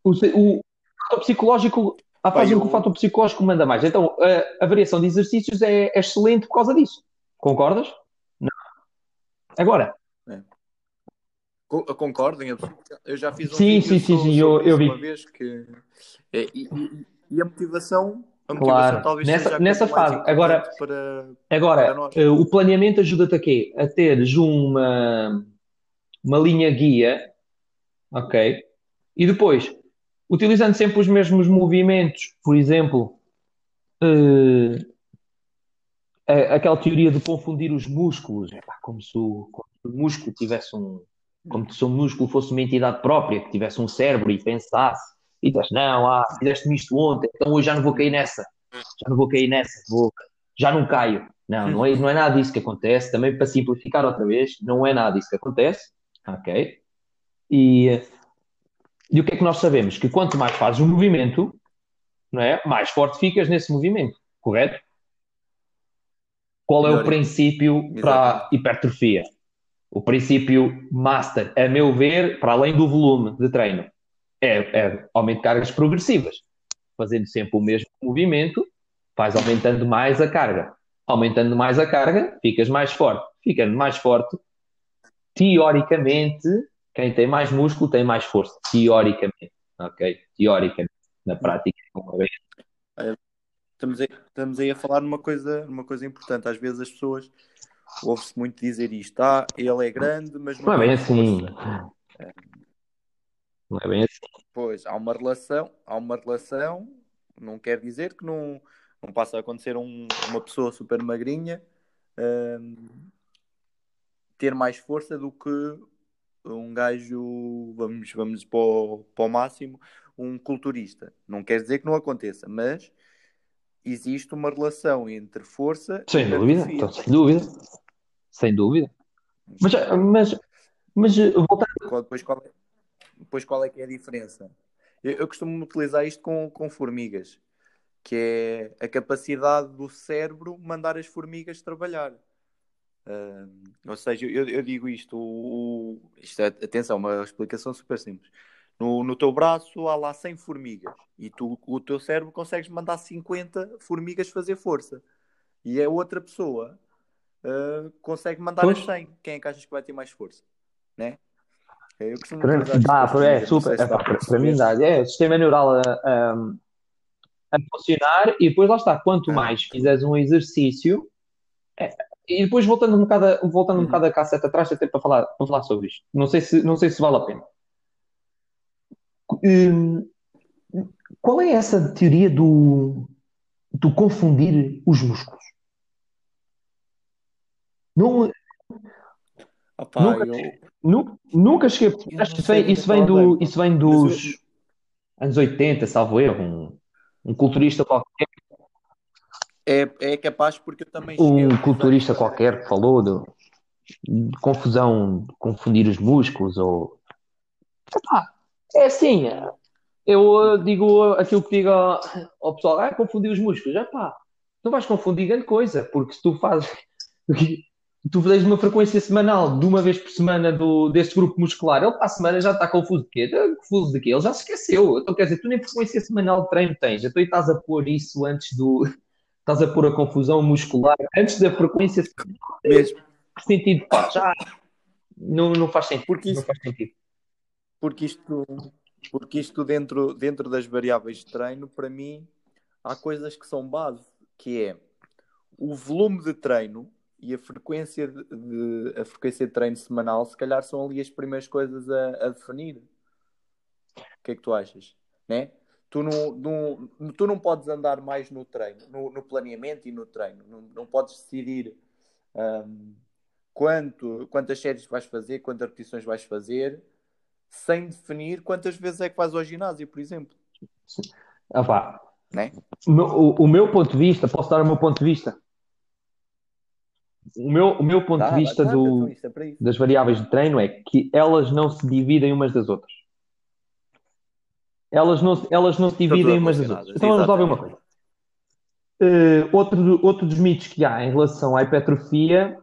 O, o fator psicológico. Há fases em que o fator psicológico manda mais. Então, a, a variação de exercícios é, é excelente por causa disso. Concordas? Não. Agora, Concordo em absoluto. Eu já fiz um sim, sim, sim, sim, eu, eu vi. uma vez que é, e, e, a motivação, a motivação claro. talvez nessa, nessa fase. Agora, para, agora para uh, o planeamento ajuda-te a quê? A teres uma, uma linha guia, ok? E depois, utilizando sempre os mesmos movimentos, por exemplo, uh, aquela teoria de confundir os músculos, como se o, como se o músculo tivesse um como se o músculo fosse uma entidade própria, que tivesse um cérebro e pensasse, e disseste, não, ah, fizeste-me isto ontem, então hoje já não vou cair nessa, já não vou cair nessa, vou, já não caio. Não, não é, não é nada disso que acontece, também para simplificar outra vez, não é nada disso que acontece, ok? E, e o que é que nós sabemos? Que quanto mais fazes um movimento, não é? mais forte ficas nesse movimento, correto? qual é o princípio para a hipertrofia? O princípio master, a meu ver, para além do volume de treino, é, é aumento de cargas progressivas. Fazendo sempre o mesmo movimento, vais aumentando mais a carga. Aumentando mais a carga, ficas mais forte. Ficando mais forte, teoricamente, quem tem mais músculo tem mais força. Teoricamente. Ok? Teoricamente. Na prática, uma vez. Estamos aí, estamos aí a falar numa coisa, numa coisa importante. Às vezes as pessoas ouve-se muito dizer isto. Ah, ele é grande, mas não, não é bem assim. Não é bem assim. Pois, há uma relação, há uma relação, não quer dizer que não, não passa a acontecer um, uma pessoa super magrinha um, ter mais força do que um gajo, vamos, vamos para o, para o máximo, um culturista. Não quer dizer que não aconteça, mas existe uma relação entre força sem e dúvida, então, sem dúvida, sem dúvida. Mas, mas, mas voltando... depois, qual é, depois qual é que é a diferença? Eu, eu costumo utilizar isto com, com formigas, que é a capacidade do cérebro mandar as formigas trabalhar. Uh, ou seja, eu, eu digo isto, o, o, isto é, atenção, uma explicação super simples. No, no teu braço há lá 100 formigas e tu, o teu cérebro consegues mandar 50 formigas fazer força. E a outra pessoa uh, consegue mandar pois. as 100. Quem é que achas que vai ter mais força? Né? Eu costumo dá, é super. É, para, para mim dá. É, o sistema neural a, a, a, funcionar e depois lá está. Quanto mais fizeres um exercício, é, e depois voltando um bocado, voltando um uhum. bocado a cassete atrás, até para falar, para falar sobre isto. Não sei se, não sei se vale a pena. Hum, qual é essa teoria do, do confundir os músculos? Não, Opa, nunca, eu... nunca, nunca cheguei. Acho que isso vem, isso vem, do, isso vem dos eu... anos 80, salvo erro. Um, um culturista qualquer. É, é capaz porque eu também Um culturista qualquer que falou de, de confusão, de confundir os músculos ou. Epá, é assim, eu digo aquilo que digo ao pessoal, ah, confundir os músculos. Já pá, não vais confundir grande coisa, porque se tu fazes, tu fazes uma frequência semanal de uma vez por semana do, deste grupo muscular, ele para a semana já está confuso de quê? Confuso de quê? Ele já se esqueceu. Então quer dizer, tu nem frequência semanal de treino tens, então estás a pôr isso antes do. Estás a pôr a confusão muscular antes da frequência semanal. Mesmo. Que sentido faz? Ah, não, não faz sentido. Porque isso, não faz sentido porque isto, porque isto dentro, dentro das variáveis de treino, para mim, há coisas que são base, que é o volume de treino e a frequência de, de, a frequência de treino semanal, se calhar são ali as primeiras coisas a, a definir. O que é que tu achas? Né? Tu, não, não, tu não podes andar mais no treino, no, no planeamento e no treino. Não, não podes decidir um, quanto, quantas séries vais fazer, quantas repetições vais fazer, sem definir quantas vezes é que vais ao ginásio, por exemplo. Ah, né? o, o, meu ponto de vista, posso dar o meu ponto de vista? O meu, o meu ponto dá, de vista dá, do, é das variáveis de treino é que elas não se dividem umas das outras. Elas não, elas não se dividem umas das outras. Então vamos lá ver uma coisa. Uh, outro, outro dos mitos que há em relação à hipertrofia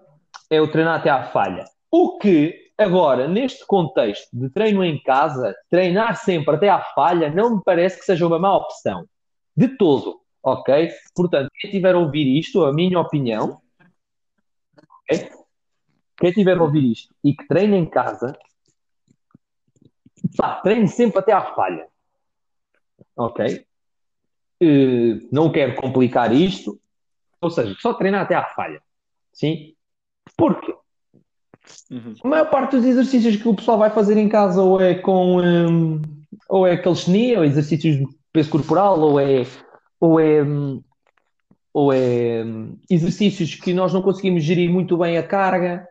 é o treinar até à falha. O que Agora, neste contexto de treino em casa, treinar sempre até à falha não me parece que seja uma má opção. De todo. Ok? Portanto, quem tiver a ouvir isto, a minha opinião, okay? quem tiver a ouvir isto e que treine em casa, pá, treine sempre até à falha. Ok? Uh, não quero complicar isto, ou seja, só treinar até à falha. Sim? Porque Uhum. A maior parte dos exercícios que o pessoal vai fazer em casa ou é com um, ou é calistenia, ou exercícios de peso corporal, ou é ou é um, ou é um, exercícios que nós não conseguimos gerir muito bem a carga.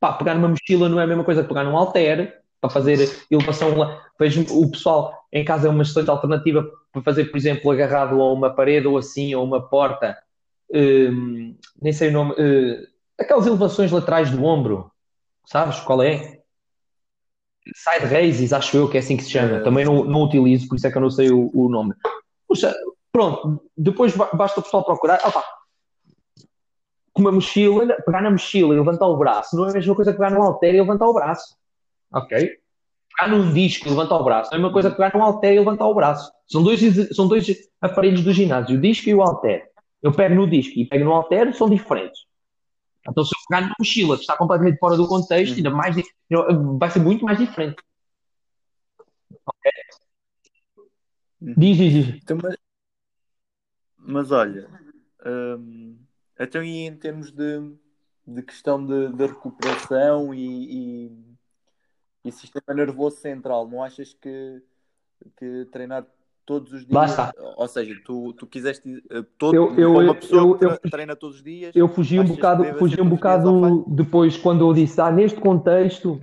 Pá, pegar numa mochila não é a mesma coisa que pegar num halter para fazer elevação. Vejo o pessoal em casa é uma excelente alternativa para fazer, por exemplo, agarrado a uma parede ou assim, ou uma porta. Um, nem sei o nome. Uh, aquelas elevações laterais do ombro. Sabes qual é? Side raises, acho eu que é assim que se chama. Também não, não utilizo, por isso é que eu não sei o, o nome. Puxa, pronto, depois basta o pessoal procurar. Opa, com uma mochila, pegar na mochila e levantar o braço não é a mesma coisa que pegar no halter e levantar o braço. Ok? Pegar num disco e levantar o braço é a mesma coisa que pegar num halter e levantar o braço. São dois, são dois aparelhos do ginásio, o disco e o halter. Eu pego no disco e pego no halter, são diferentes. Então, se eu pegar na mochila, que está completamente fora do contexto, ainda mais, vai ser muito mais diferente. Ok? Diz, diz, diz. Então, mas, mas olha, hum, então e em termos de, de questão de, de recuperação e, e, e, sistema nervoso central, não achas que, que treinar todos os dias, ou seja, tu, tu quiseste uh, todo, eu, eu, uma pessoa eu, que treina todos os dias. Eu fugi um bocado, fugi um bocado depois quando eu disse, ah, neste contexto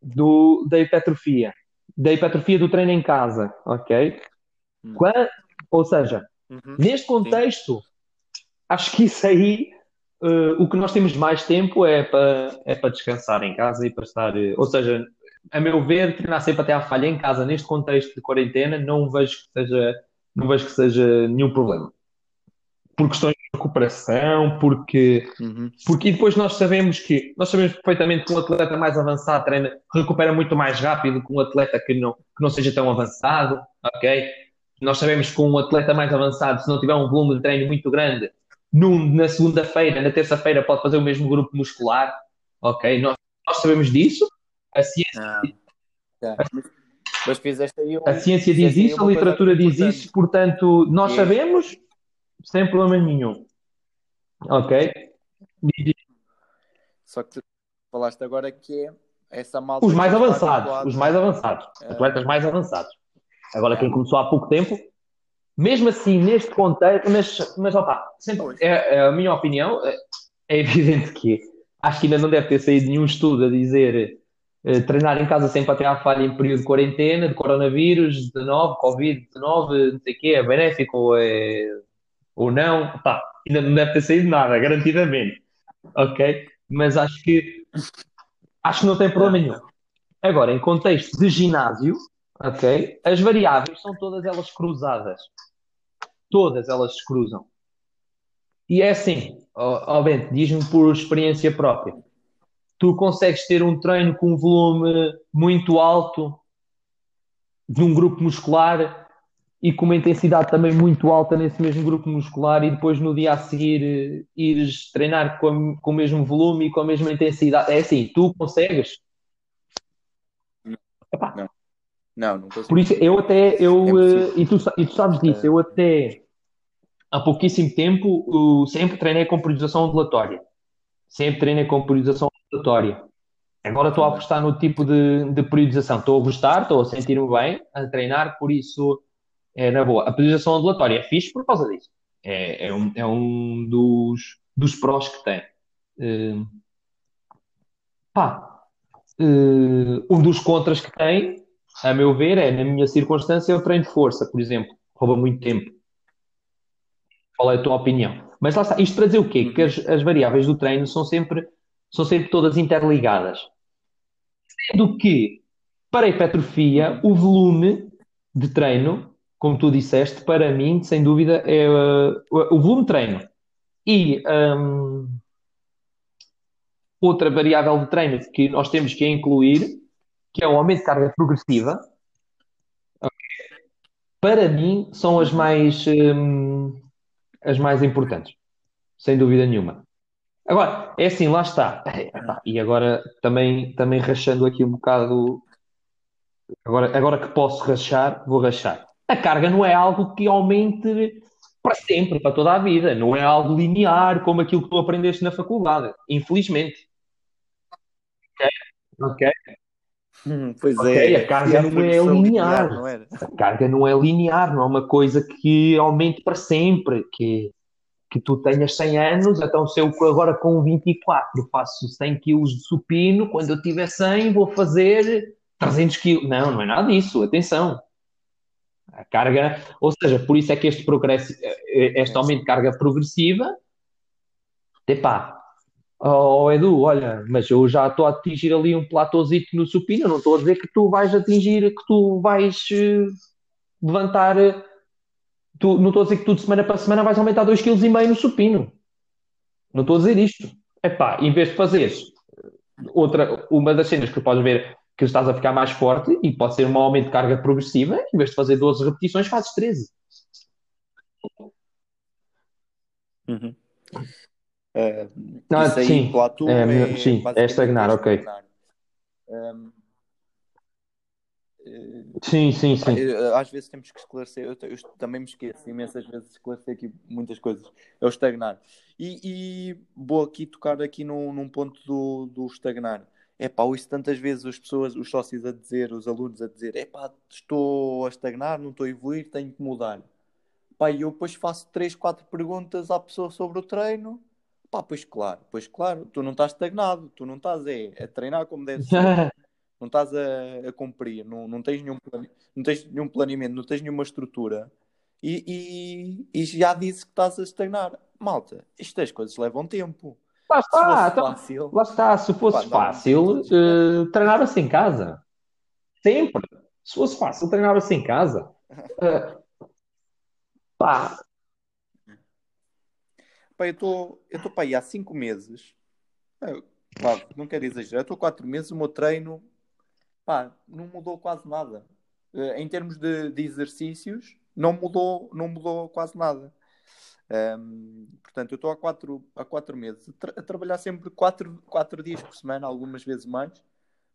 do, da hipertrofia, da hipertrofia do treino em casa, ok? Hum. Quando, ou seja, uhum. neste contexto, Sim. acho que isso aí uh, o que nós temos mais tempo é para é descansar em casa e para estar, uh, ou seja, a meu ver, treinar sempre até à falha em casa, neste contexto de quarentena, não vejo que seja, não vejo que seja nenhum problema. Por questões de recuperação, porque, uhum. porque e depois nós sabemos que nós sabemos perfeitamente que um atleta mais avançado treina, recupera muito mais rápido que um atleta que não, que não seja tão avançado, ok? Nós sabemos que um atleta mais avançado, se não tiver um volume de treino muito grande, num, na segunda-feira, na terça-feira, pode fazer o mesmo grupo muscular, ok? Nós, nós sabemos disso, a ciência. Ah, tá. Mas fizeste aí um, a ciência diz isso, a literatura diz isso, portanto, nós sabemos sem problema nenhum. Ok? Só que tu falaste agora que é essa malta. Os mais avançados, os mais avançados, é... atletas mais avançados. Agora, quem começou há pouco tempo, mesmo assim, neste contexto, mas, mas opa, sempre, é, é, a minha opinião, é, é evidente que acho que ainda não deve ter saído nenhum estudo a dizer treinar em casa sempre até à falha em período de quarentena, de coronavírus, 19, Covid-19, não sei o quê, é benéfico ou, é, ou não, pá, ainda não deve ter saído nada, garantidamente, ok? Mas acho que acho que não tem problema nenhum. Agora, em contexto de ginásio, ok? As variáveis são todas elas cruzadas. Todas elas se cruzam. E é assim, obviamente, diz-me por experiência própria tu consegues ter um treino com um volume muito alto de um grupo muscular e com uma intensidade também muito alta nesse mesmo grupo muscular e depois no dia a seguir eh, ires treinar com, com o mesmo volume e com a mesma intensidade. É assim, tu consegues? Não. Não, não consigo. Por isso, eu até, eu, é e, tu, e tu sabes disso, eu até há pouquíssimo tempo sempre treinei com periodização ondulatória. Sempre treinei com periodização ondulatória. Agora estou a apostar no tipo de, de periodização. Estou a gostar, estou a sentir-me bem a treinar, por isso é na boa. A periodização ondulatória é fixe por causa disso. É, é, um, é um dos, dos prós que tem. Uh, pá, uh, um dos contras que tem, a meu ver, é, na minha circunstância, o treino de força, por exemplo. Rouba muito tempo. Qual é a tua opinião? Mas lá está, isto para dizer o quê? Que as, as variáveis do treino são sempre são sempre todas interligadas. Sendo que, para a hipertrofia, o volume de treino, como tu disseste, para mim, sem dúvida, é uh, o volume de treino. E um, outra variável de treino que nós temos que incluir, que é o aumento de carga progressiva, para mim, são as mais, um, as mais importantes, sem dúvida nenhuma. Agora, é assim, lá está. E agora também, também rachando aqui um bocado. Agora, agora que posso rachar, vou rachar. A carga não é algo que aumente para sempre, para toda a vida. Não é algo linear como aquilo que tu aprendeste na faculdade. Infelizmente. Ok? Ok? Hum, pois okay, é. A carga não é linear. linear não a carga não é linear, não é uma coisa que aumente para sempre. Que que tu tenhas 100 anos, então se eu agora com 24 faço 100 kg de supino, quando eu tiver 100 vou fazer 300 kg. Não, não é nada disso, atenção. A carga, ou seja, por isso é que este progresso, este aumento de carga progressiva, epá, oh Edu, olha, mas eu já estou a atingir ali um platôzito no supino, não estou a dizer que tu vais atingir, que tu vais eh, levantar tu, não estou a dizer que tu de semana para semana vais aumentar 2,5 kg no supino. Não estou a dizer isto. Epá, em vez de fazeres outra, uma das cenas que podes ver que estás a ficar mais forte e pode ser um aumento de carga progressiva, em vez de fazer 12 repetições, fazes 13. Uhum. Uh, Ah, sim, plateau, é, é sim, é estagnar, ok. Um, Sim, sim, sim. às vezes temos que esclarecer, eu, eu também me esqueço imensas vezes de esclarecer aqui muitas coisas. É o estagnar. E, e vou aqui tocar aqui num, num ponto do, do estagnar. É pá, ouço tantas vezes as pessoas, os sócios a dizer, os alunos a dizer, é pá, estou a estagnar, não estou a evoluir, tenho que mudar. Pá, e eu depois faço três, quatro perguntas à pessoa sobre o treino. Pá, pois claro, pois claro, tu não estás estagnado, tu não estás é, a treinar como deve ser, não estás a, a cumprir, não, não, tens nenhum, plane- não tens nenhum planeamento, não tens nenhuma estrutura e, e, e já disse que estás a estagnar. Malta, estas coisas levam tempo. Lá está, então, fácil, lá está. Se pá, fosse andávamos fácil, todos. eh, treinava-se em casa. Sempre. Se fosse fácil, treinava-se em casa. Eh, pá, Pá, eu estou eu estou para aí há cinco meses. É, pá, não quero exagerar, eu estou há quatro meses, o meu treino pá, não mudou quase nada. Eh, Em termos de, de exercícios, não mudou, não mudou quase nada. Ahm, portanto, eu estou há quatro, há quatro meses a, tra- a trabalhar sempre quatro, quatro dias por semana, algumas vezes mais,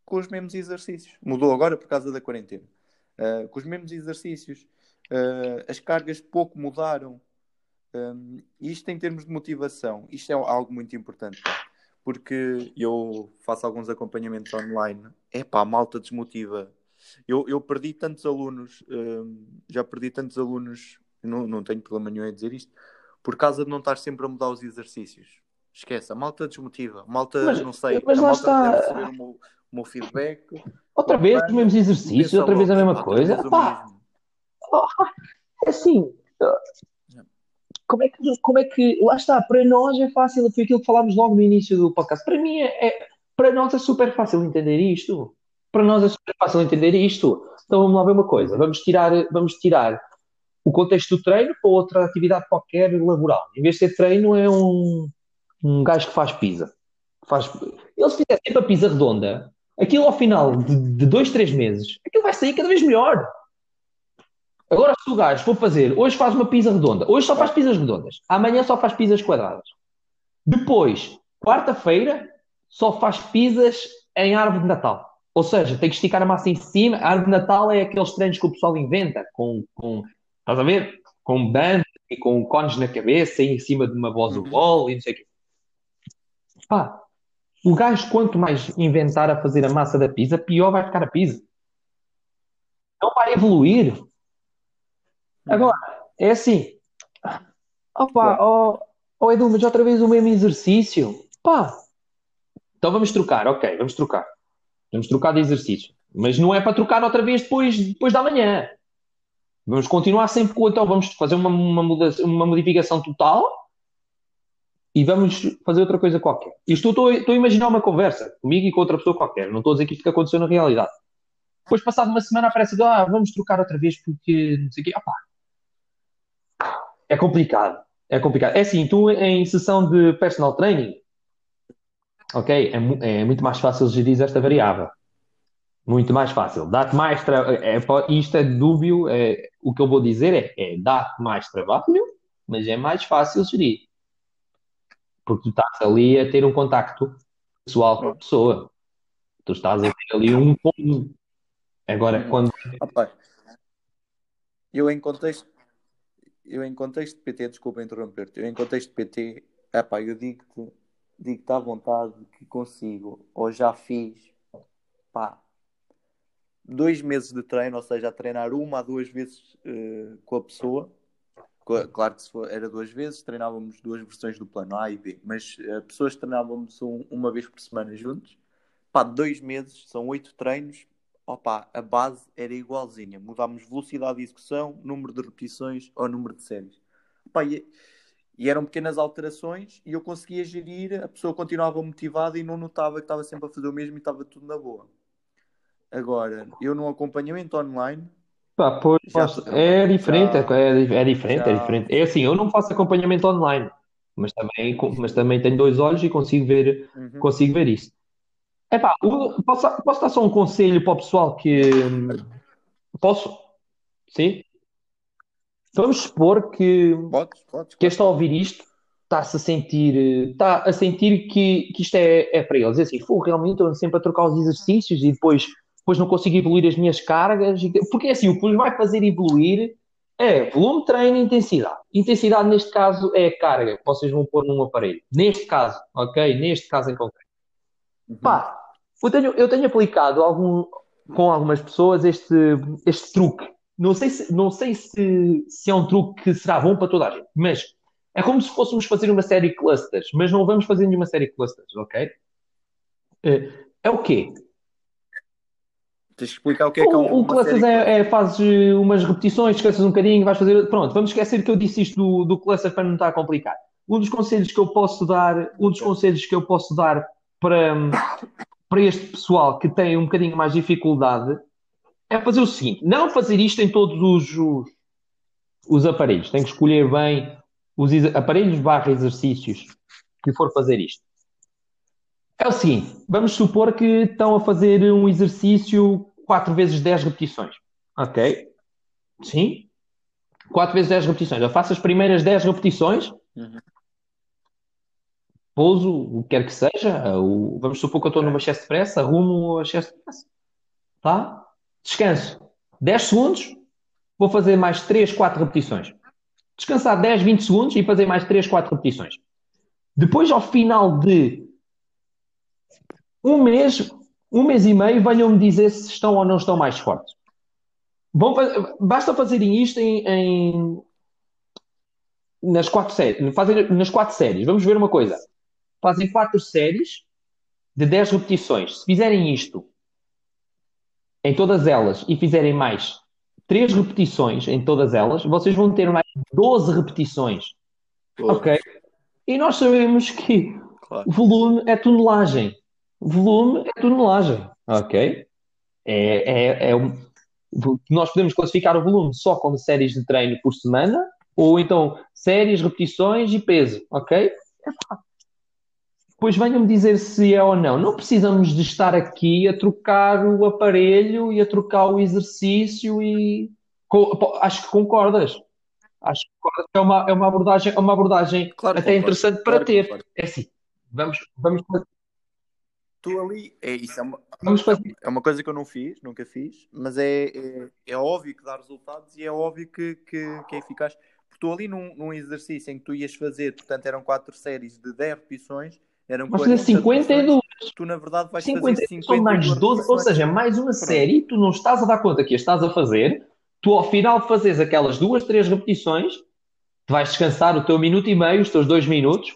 com os mesmos exercícios. Mudou agora por causa da quarentena. Ah, com os mesmos exercícios. Ah, as cargas pouco mudaram. Um, isto em termos de motivação, isto é algo muito importante, porque eu faço alguns acompanhamentos online. É pá, a malta desmotiva. Eu, eu perdi tantos alunos, um, já perdi tantos alunos, não, não tenho problema nenhum em dizer isto, por causa de não estar sempre a mudar os exercícios. Esquece, a malta desmotiva. A malta, mas, não sei, mas a lá malta deve está. receber o meu, o meu feedback. Outra vez os mesmos exercícios, outra vez a mesma "Epá, outra coisa. Pá, mesmo. é assim. Como é, que, como é que. Lá está, para nós é fácil, foi aquilo que falámos logo no início do podcast. Para mim é, é- para nós é super fácil entender isto. Para nós é super fácil entender isto. Então vamos lá ver uma coisa. Vamos tirar, vamos tirar o contexto do treino para outra atividade qualquer laboral. Em vez de ser treino, é um, um gajo que faz pizza. Faz... Ele se fizer sempre a pizza redonda, aquilo ao final de, de dois, três meses, aquilo vai sair cada vez melhor. Agora, se o gajo for fazer, hoje faz uma pizza redonda, hoje só faz pizzas redondas, amanhã só faz pizzas quadradas. Depois, quarta-feira, só faz pizzas em árvore de Natal. Ou seja, tem que esticar a massa em cima. A árvore de Natal é aqueles treinos que o pessoal inventa, com, com estás a ver? Com bandas e com cones na cabeça e em cima de uma voz Uhum. wall e não sei o quê. Pá, o gajo, quanto mais inventar a fazer a massa da pizza, pior vai ficar a pizza. Não vai evoluir. Agora, é assim. Opa, ó ó, Edu, mas outra vez o mesmo exercício. Pá. Então vamos trocar, ok, vamos trocar. Vamos trocar de exercício. Mas não é para trocar outra vez depois, depois da manhã. Vamos continuar sempre com. Então vamos fazer uma, uma, muda- uma modificação total e vamos fazer outra coisa qualquer. Isto estou, estou a imaginar uma conversa comigo e com outra pessoa qualquer. Não estou a dizer que isto que aconteceu na realidade. Depois, passado uma semana, aparece ah, vamos trocar outra vez porque não sei o quê. Opá. É complicado. É complicado. É assim, tu em sessão de personal training, ok, é, é muito mais fácil gerir esta variável. Muito mais fácil. Dá-te mais trabalho. É, po- isto é dúbio. É, o que eu vou dizer é, é dá-te mais trabalho, mas é mais fácil gerir. Porque tu estás ali a ter um contacto pessoal com a pessoa. Tu estás a ter ali um um. Agora, quando. Rapaz, eu em contexto, eu em contexto de PT, desculpa interromper-te, eu em contexto de PT, epá, eu digo-te, digo-te à vontade que consigo, ou já fiz, pá, dois meses de treino, ou seja, a treinar uma a duas vezes eh, com a pessoa. Claro que se for, era duas vezes, treinávamos duas versões do plano A e B, mas eh, pessoas treinávamos um- uma vez por semana juntos. Pá, dois meses, são oito treinos. Opa, a base era igualzinha. Mudámos velocidade de execução, número de repetições ou número de séries. Pá, e, e eram pequenas alterações e eu conseguia gerir, a pessoa continuava motivada e não notava que estava sempre a fazer o mesmo e estava tudo na boa. Agora, eu num acompanhamento online, Pá, pois, Já é diferente, já- é, é diferente, é já- diferente. É assim, eu não faço acompanhamento online. mas também, mas também tenho dois olhos e consigo ver, uhum. consigo ver isso. Epá, posso, posso dar só um conselho para o pessoal que. Posso? Sim? Vamos supor que, podes, podes, que este a ouvir isto está-se a sentir, está a sentir que, que isto é, é para eles. É assim, Pô, realmente estou sempre a trocar os exercícios e depois, depois não consigo evoluir as minhas cargas. Porque é assim, o que vai fazer evoluir é volume, treino e intensidade. Intensidade, neste caso, é a carga que vocês vão pôr num aparelho. Neste caso, ok? Neste caso em concreto. Uhum. Pá, eu tenho, eu tenho aplicado algum, com algumas pessoas este, este truque. Não sei, se, não sei se, se é um truque que será bom para toda a gente, mas é como se fôssemos fazer uma série de clusters, mas não vamos fazer nenhuma série de clusters, ok? É, é o quê? Tens que explicar o que é que é um, O, o clusters é, é, fazes umas repetições, descansas um bocadinho, vais fazer. Pronto, vamos esquecer que eu disse isto do, do cluster para não estar a complicar. Um dos conselhos que eu posso dar, um dos conselhos que eu posso dar para, para este pessoal que tem um bocadinho mais dificuldade é fazer o seguinte: não fazer isto em todos os, os, os aparelhos. Tem que escolher bem os aparelhos barra exercícios que for fazer isto. É o seguinte, vamos supor que estão a fazer um exercício 4 vezes 10 repetições. Ok? Sim? 4 vezes 10 repetições. Eu faço as primeiras 10 repetições, uhum. Pouso o que quer que seja. O, vamos supor que eu estou numa chest press, arrumo a chest press. Tá? Descanso. 10 segundos, vou fazer mais 3, 4 repetições descansar 10, 20 segundos e fazer mais 3, 4 repetições. Depois, ao final de um mês, um mês e meio, venham-me dizer se estão ou não estão mais fortes. Vão, basta fazerem isto em, em, nas, quatro séries, fazer, nas quatro séries. Vamos ver uma coisa. Fazem quatro séries de 10 repetições. Se fizerem isto em todas elas e fizerem mais três repetições em todas elas, vocês vão ter mais 12 repetições. Ok? E nós sabemos que claro. volume é tonelagem. Volume é tonelagem. Ok? É, é, é um... Nós podemos classificar o volume só como séries de treino por semana, ou então séries, repetições e peso. Ok? Depois venham-me dizer se é ou não. Não precisamos de estar aqui a trocar o aparelho e a trocar o exercício e acho que concordas. Acho que é uma, é uma abordagem, é uma abordagem claro, até interessante para claro, ter. Claro. É assim, vamos, vamos Tu ali, é isso, é uma, vamos fazer. é uma coisa que eu não fiz, nunca fiz, mas é, é, é óbvio que dá resultados e é óbvio que, que, que é eficaz. Porque tu ali num, num exercício em que tu ias fazer, portanto eram quatro séries de 10 repetições, eram Vais fazer 52. Tu, na verdade, vais 50, fazer 50 mais 12, ou seja, mais uma Pronto. série, tu não estás a dar conta que a estás a fazer, tu ao final de fazeres aquelas duas, três repetições, tu vais descansar o teu minuto e meio, os teus dois minutos,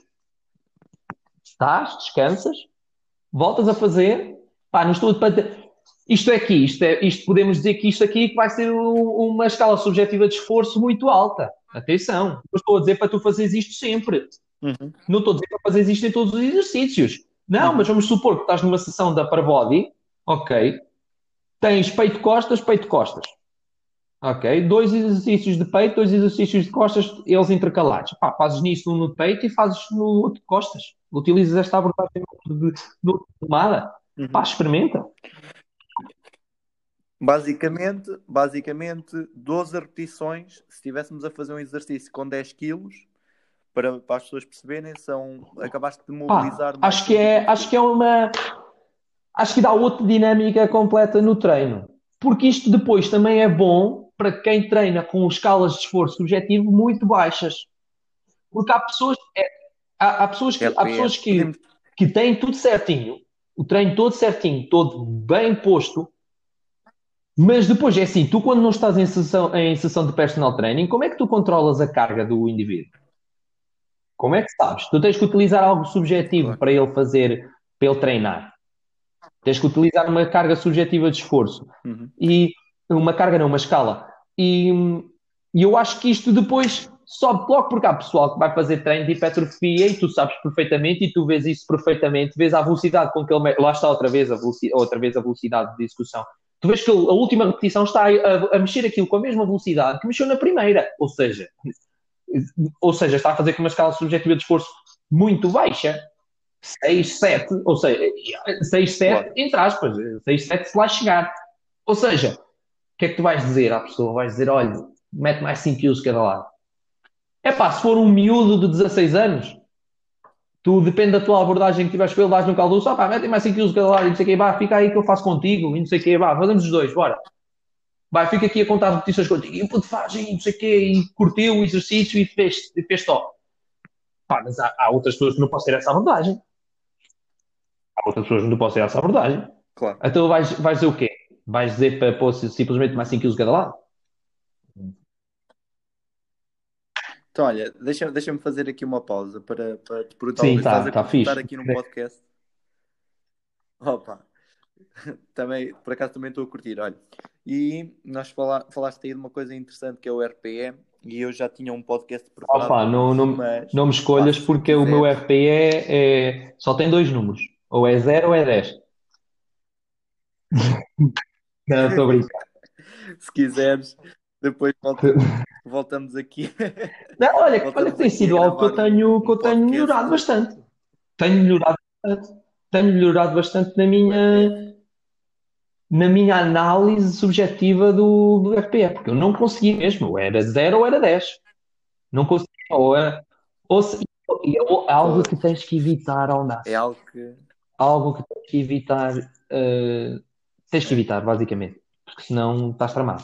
estás, descansas, voltas a fazer, pá, não estou para... Isto é aqui, isto, é, isto podemos dizer que isto aqui vai ser uma escala subjetiva de esforço muito alta. Atenção, eu estou a dizer para tu fazeres isto sempre. Uhum. Não estou a dizer para fazer isto em todos os exercícios. Não, uhum. mas vamos supor que estás numa sessão da upper body, ok? Tens peito-costas, peito-costas. Ok? Dois exercícios de peito, dois exercícios de costas, eles intercalados. Pá, fazes nisso no peito e fazes no outro de costas. Utilizas esta abordagem de, de tomada. Uhum. Pá, experimenta. Basicamente, basicamente, 12 repetições, se estivéssemos a fazer um exercício com 10 quilos, para, para as pessoas perceberem, são, acabaste de mobilizar. Pá, acho, que é, acho que é uma. Acho que dá outra dinâmica completa no treino. Porque isto depois também é bom para quem treina com escalas de esforço subjetivo muito baixas. Porque há pessoas, é, há, há, pessoas, que, há pessoas que, que têm tudo certinho, o treino todo certinho, todo bem posto, mas depois é assim, tu quando não estás em sessão, em sessão de personal training, como é que tu controlas a carga do indivíduo? Como é que sabes? Tu tens que utilizar algo subjetivo para ele fazer, para ele treinar. Tens que utilizar uma carga subjetiva de esforço. Uhum. E uma carga não, uma escala. E, e eu acho que isto depois sobe logo porque há pessoal que vai fazer treino de hipertrofia e tu sabes perfeitamente e tu vês isso perfeitamente, vês a velocidade com que ele lá está outra vez a velocidade, outra vez a velocidade de execução. Tu vês que a última repetição está a, a, mexer aquilo com a mesma velocidade que mexeu na primeira. Ou seja, ou seja, está a fazer com uma escala subjetiva de esforço muito baixa. 6, 7, ou seja, 6, 7, claro. entre aspas, 6, 7 se lá chegar. Ou seja, o que é que tu vais dizer à pessoa? Vais dizer, olha, mete mais 5 quilos cada lado. É pá, se for um miúdo de 16 anos, tu depende da tua abordagem que tiveres com ele, vais no caldo, só pá, mete mais 5 quilos cada lado e não sei o que, vá, fica aí que eu faço contigo e não sei o que, vá, fazemos os dois, bora. Vai, fica aqui a contar repetições contigo. E o puto faz, e não sei o quê, e curtiu o exercício e fez, e fez top. Pá, mas há, há, outras pessoas que não possam ter essa abordagem. Há outras pessoas que não possam ter essa abordagem. Claro. Então vais, vais dizer o quê? Vais dizer para pôr simplesmente mais 5 kg cada lado? Então, olha, deixa-me deixa fazer aqui uma pausa para, para te perguntar Sim, tá, tá fixe. aqui no podcast. Opa, também, por acaso também estou a curtir, olha. E nós fala, falaste aí de uma coisa interessante que é o RPE, e eu já tinha um podcast preparado. Opa, não, não, mas, não me escolhas pá, porque o meu RPE é, só tem dois números, ou é 0 ou é 10. não, estou a brincar. Se quiseres, depois volta, voltamos aqui. Não, olha, olha que tem sido algo que eu tenho, que eu tenho melhorado bastante. Tenho melhorado bastante. Tenho melhorado bastante na minha, na minha análise subjetiva do, do FPE, porque eu não conseguia mesmo, ou era 0 ou era 10. Não conseguia, ou era. Ou, se, ou, algo que tens que evitar ao nascer. É algo que. Algo que tens que evitar. Uh, tens que evitar, basicamente, porque senão estás tramado.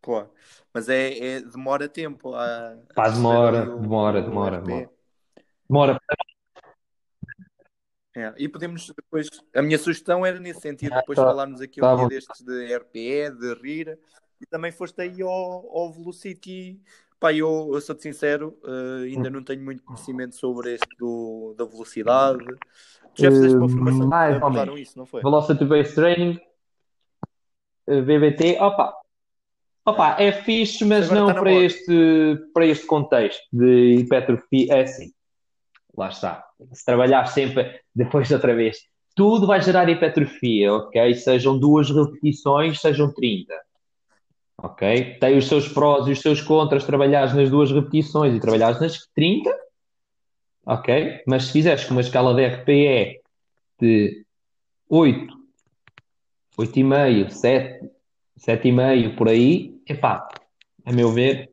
Claro. Mas é, é, demora tempo a. Pá, demora, demora, demora, demora. Demora. É, e podemos depois. A minha sugestão era nesse sentido, ah, depois tá, falarmos aqui tá um dia destes de RPE, de RIR, e também foste aí ao, ao Velocity. Pá, eu, eu sou-te sincero, uh, ainda não tenho muito conhecimento sobre este do, da velocidade. Tu já fizeste uma formação mais ou menos. isso, não foi? Velocity Based Training, VBT, opa, Opa, é fixe, mas não para este, para este contexto de hipertrofia. É assim, lá está. Se trabalhar sempre depois de outra vez, tudo vai gerar hipertrofia, ok? Sejam duas repetições, sejam 30. Ok? Tem os seus prós e os seus contras, trabalhares nas duas repetições e trabalhares nas 30. Ok? Mas se fizeres com uma escala de RPE de 8, 8,5, 7, 7,5 por aí, epá, a meu ver,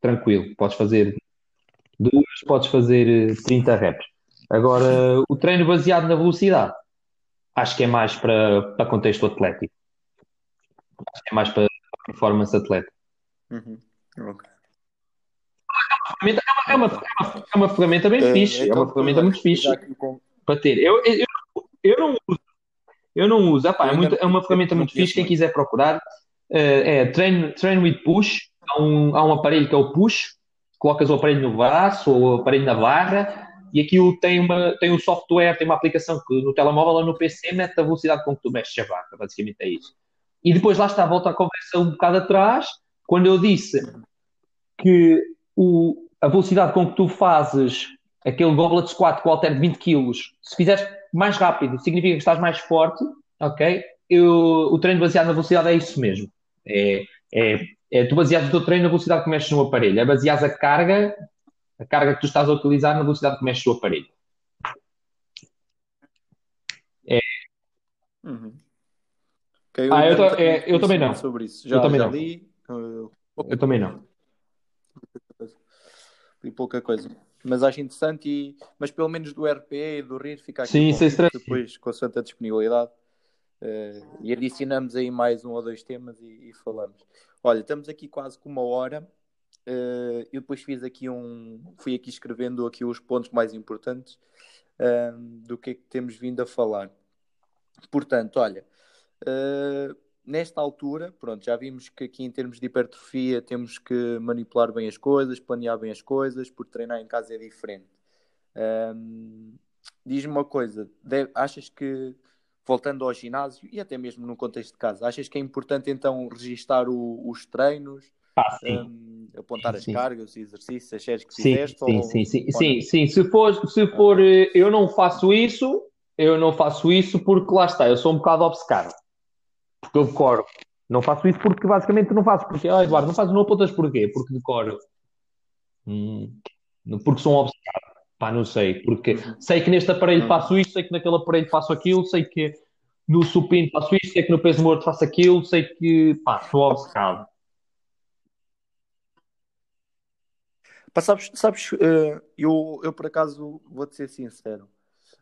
tranquilo, podes fazer duas, podes fazer 30 eh, reps. Agora, o treino baseado na velocidade, acho que é mais para, para contexto atlético. Acho que é mais para performance atlética. Uhum. Okay. É uma, é, uma, é uma ferramenta bem é, fixe, é, é uma ferramenta muito fixe para ter. Eu, eu, eu não uso, eu não uso, Epá, é, muito, é uma ferramenta muito fixe. Quem quiser procurar, eh, é Train, train with Push. Há um, há um aparelho que é o Push, colocas o aparelho no braço ou o aparelho na barra e aquilo tem, uma, tem um software, tem uma aplicação que no telemóvel ou no PC mete a velocidade com que tu mexes a barra, basicamente é isso. E depois lá está, volta a conversa um bocado atrás, quando eu disse que o, a velocidade com que tu fazes aquele goblet squat com o halter de 20 kg, se fizeres mais rápido, significa que estás mais forte, ok? Eu, o treino baseado na velocidade é isso mesmo. É, é, é tu baseares o teu treino na velocidade que mexes no aparelho. É baseares a carga, a carga que tu estás a utilizar na velocidade que mexes no aparelho. É. Uhum. Okay, eu, ah, eu, é, eu também não. Sobre isso. Já, eu também já não. li. Uh, eu também não. Li pouca coisa. Mas acho interessante, e, mas pelo menos do RP e do RIR fica aqui Sim, sem stress. depois, com a disponibilidade. Uh, e adicionamos aí mais um ou dois temas e, e, falamos. Olha, estamos aqui quase com uma hora. Uh, eu depois fiz aqui um. Fui aqui escrevendo aqui os pontos mais importantes uh, do que é que temos vindo a falar. Portanto, olha, nesta altura, pronto, já vimos que aqui em termos de hipertrofia temos que manipular bem as coisas, planear bem as coisas, porque treinar em casa é diferente. Diz-me uma coisa, deve, achas que voltando ao ginásio e até mesmo no contexto de casa, achas que é importante então registar o, os treinos, ah, um, apontar sim, as cargas, os exercícios, as séries que sim, fizeste? Sim, ou, sim, sim, sim, sim, se for, se for eh, eu não faço isso, eu não faço isso porque lá está, eu sou um bocado obcecado, porque eu decoro Não faço isso porque basicamente não faço. Porque, ah, Eduardo, não fazes no apontas porquê? Porque decoro. Hum, porque sou um obcecado. Pá, não sei. Porque uhum. sei que neste aparelho uhum. faço isto, sei que naquele aparelho faço aquilo, sei que no supino faço isto, sei que no peso morto faço aquilo, sei que, pá, sou obcecado. Pá, sabes, sabes uh, eu, eu por acaso vou-te ser sincero.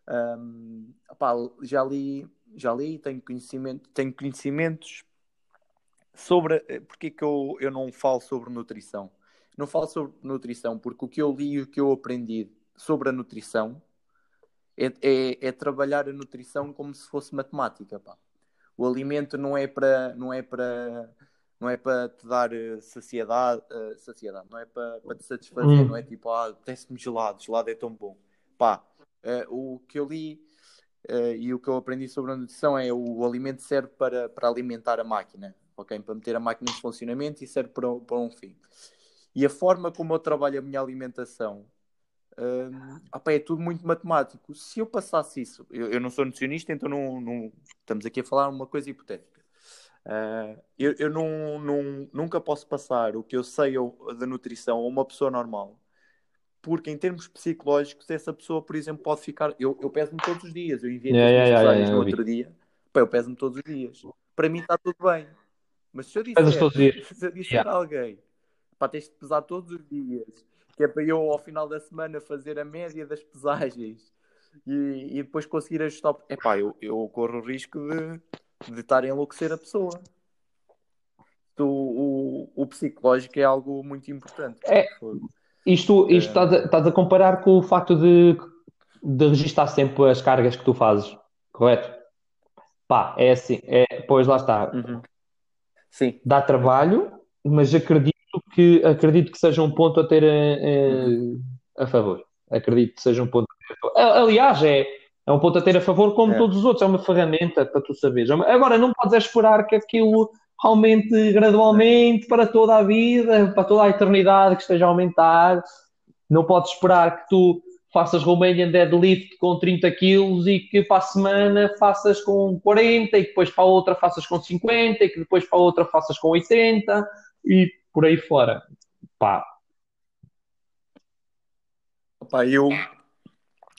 Um, pá, já li, já li, tenho conhecimento, tenho conhecimentos sobre eh, porque é que eu, eu não falo sobre nutrição. Não falo sobre nutrição porque o que eu li e o que eu aprendi sobre a nutrição é, é, é trabalhar a nutrição como se fosse matemática. Pá. O alimento não é para não é para não é para te dar uh, saciedade, uh, saciedade, não é para, para te satisfazer, hum. não é tipo, ah, desce-me gelado, gelado é tão bom. Pá, uh, o que eu li e o que eu aprendi sobre a nutrição é o, o alimento serve para, para alimentar a máquina, ok? Para meter a máquina em funcionamento e serve para, para um fim. E a forma como eu trabalho a minha alimentação um, opa, é tudo muito matemático. Se eu passasse isso, eu, eu não sou nutricionista, então não, não, estamos aqui a falar uma coisa hipotética. Uh, eu, eu não, não, nunca posso passar o que eu sei da nutrição a uma pessoa normal, porque em termos psicológicos, essa pessoa, por exemplo, pode ficar. Eu, eu peso-me todos os dias, eu enviei yeah, yeah, yeah, yeah, no outro dia, Pá, eu peso-me todos os dias. Para mim está tudo bem. Mas se eu disser, se eu disser a alguém, pá, tens de pesar todos os dias, que é para eu ao final da semana fazer a média das pesagens e, e depois conseguir ajustar. É pá, eu, eu corro o risco de de estar a enlouquecer a pessoa. O, o, o psicológico é algo muito importante. É, isto, isto é... estás, a, estás a comparar com o facto de, de registar sempre as cargas que tu fazes, correto? Pá, é assim, é, pois lá está. Uhum. Sim. Dá trabalho, mas acredito que, acredito que seja um ponto a ter a, a, uhum. a favor. Acredito que seja um ponto a ter a favor. Aliás, é, é um ponto a ter a favor, como é. todos os outros. É uma ferramenta para tu saberes. É Agora, não podes esperar que aquilo aumente gradualmente para toda a vida, para toda a eternidade, que esteja a aumentar. Não podes esperar que tu faças Romanian deadlift com 30 quilos e que para a semana faças com 40 e depois para a outra faças com 50 e que depois para a outra faças com 80 e por aí fora. Pá. Pá, eu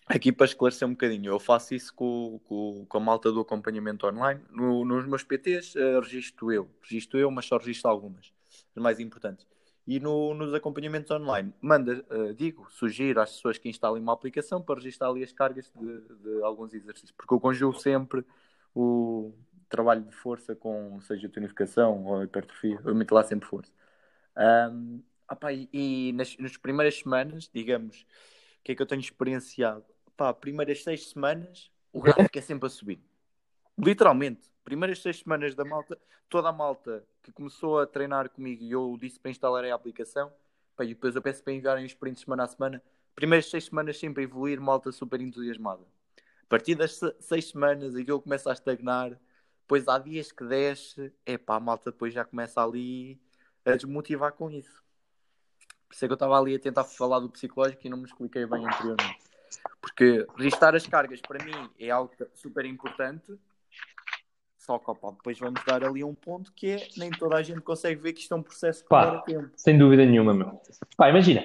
Aqui para esclarecer um bocadinho, eu faço isso com, com, com a malta do acompanhamento online. No, nos meus PTs uh, registro eu, registro eu, mas só registro algumas, as mais importantes. E no, nos acompanhamentos online, manda, uh, digo, sugiro às pessoas que instalem uma aplicação para registrar ali as cargas de, de alguns exercícios, porque eu conjugo sempre o trabalho de força com, seja tonificação ou hipertrofia, eu meto lá sempre força. Um, opa, e, e nas, nas primeiras semanas, digamos, que é que eu tenho experienciado? pá, primeiras seis semanas, o gráfico é sempre a subir. Literalmente. Primeiras seis semanas da malta, toda a malta que começou a treinar comigo e eu disse para instalar a aplicação, pá, e depois eu peço para enviarem os sprints semana a semana. Primeiras seis semanas sempre a evoluir, malta super entusiasmada. A partir das seis semanas aquilo começa a estagnar, depois há dias que desce, é pá, a malta depois já começa ali a desmotivar com isso. Por isso é que eu estava ali a tentar falar do psicológico e não me expliquei bem anteriormente. Porque registrar as cargas para mim é algo super importante. Só que opa, depois vamos dar ali um ponto que é nem toda a gente consegue ver que isto é um processo que Pá, tempo. Sem dúvida nenhuma, meu. Pá, imagina.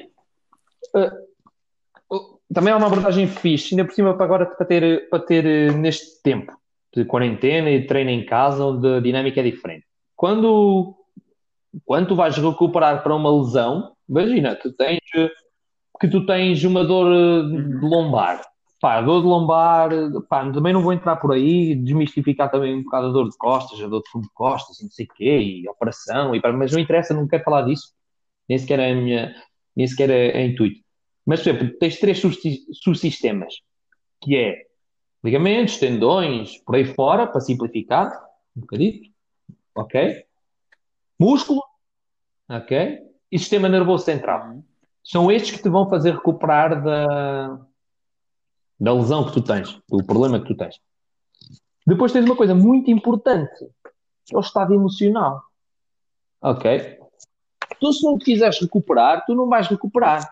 Uh, uh, também há uma abordagem fixe, ainda por cima para agora para ter, para ter uh, neste tempo de quarentena e de treino em casa, onde a dinâmica é diferente. Quando, quando tu vais recuperar para uma lesão, imagina, tu tens que tu tens uma dor eh, de uhum. lombar. Pá, dor de lombar, pá, também não vou entrar por aí, desmistificar também um bocado a dor de costas, a dor de fundo de costas, não sei o quê, e operação, e, pá, mas não interessa, não quero falar disso, nem sequer é a minha, nem sequer é, é intuito. Mas, por exemplo, tens três subsistemas, que é ligamentos, tendões, por aí fora, para simplificar, um bocadinho, ok? Músculo, ok? E sistema nervoso central. São estes que te vão fazer recuperar da, da lesão que tu tens, do problema que tu tens. Depois tens uma coisa muito importante, que é o estado emocional. Ok? Tu se não quiseres recuperar, tu não vais recuperar.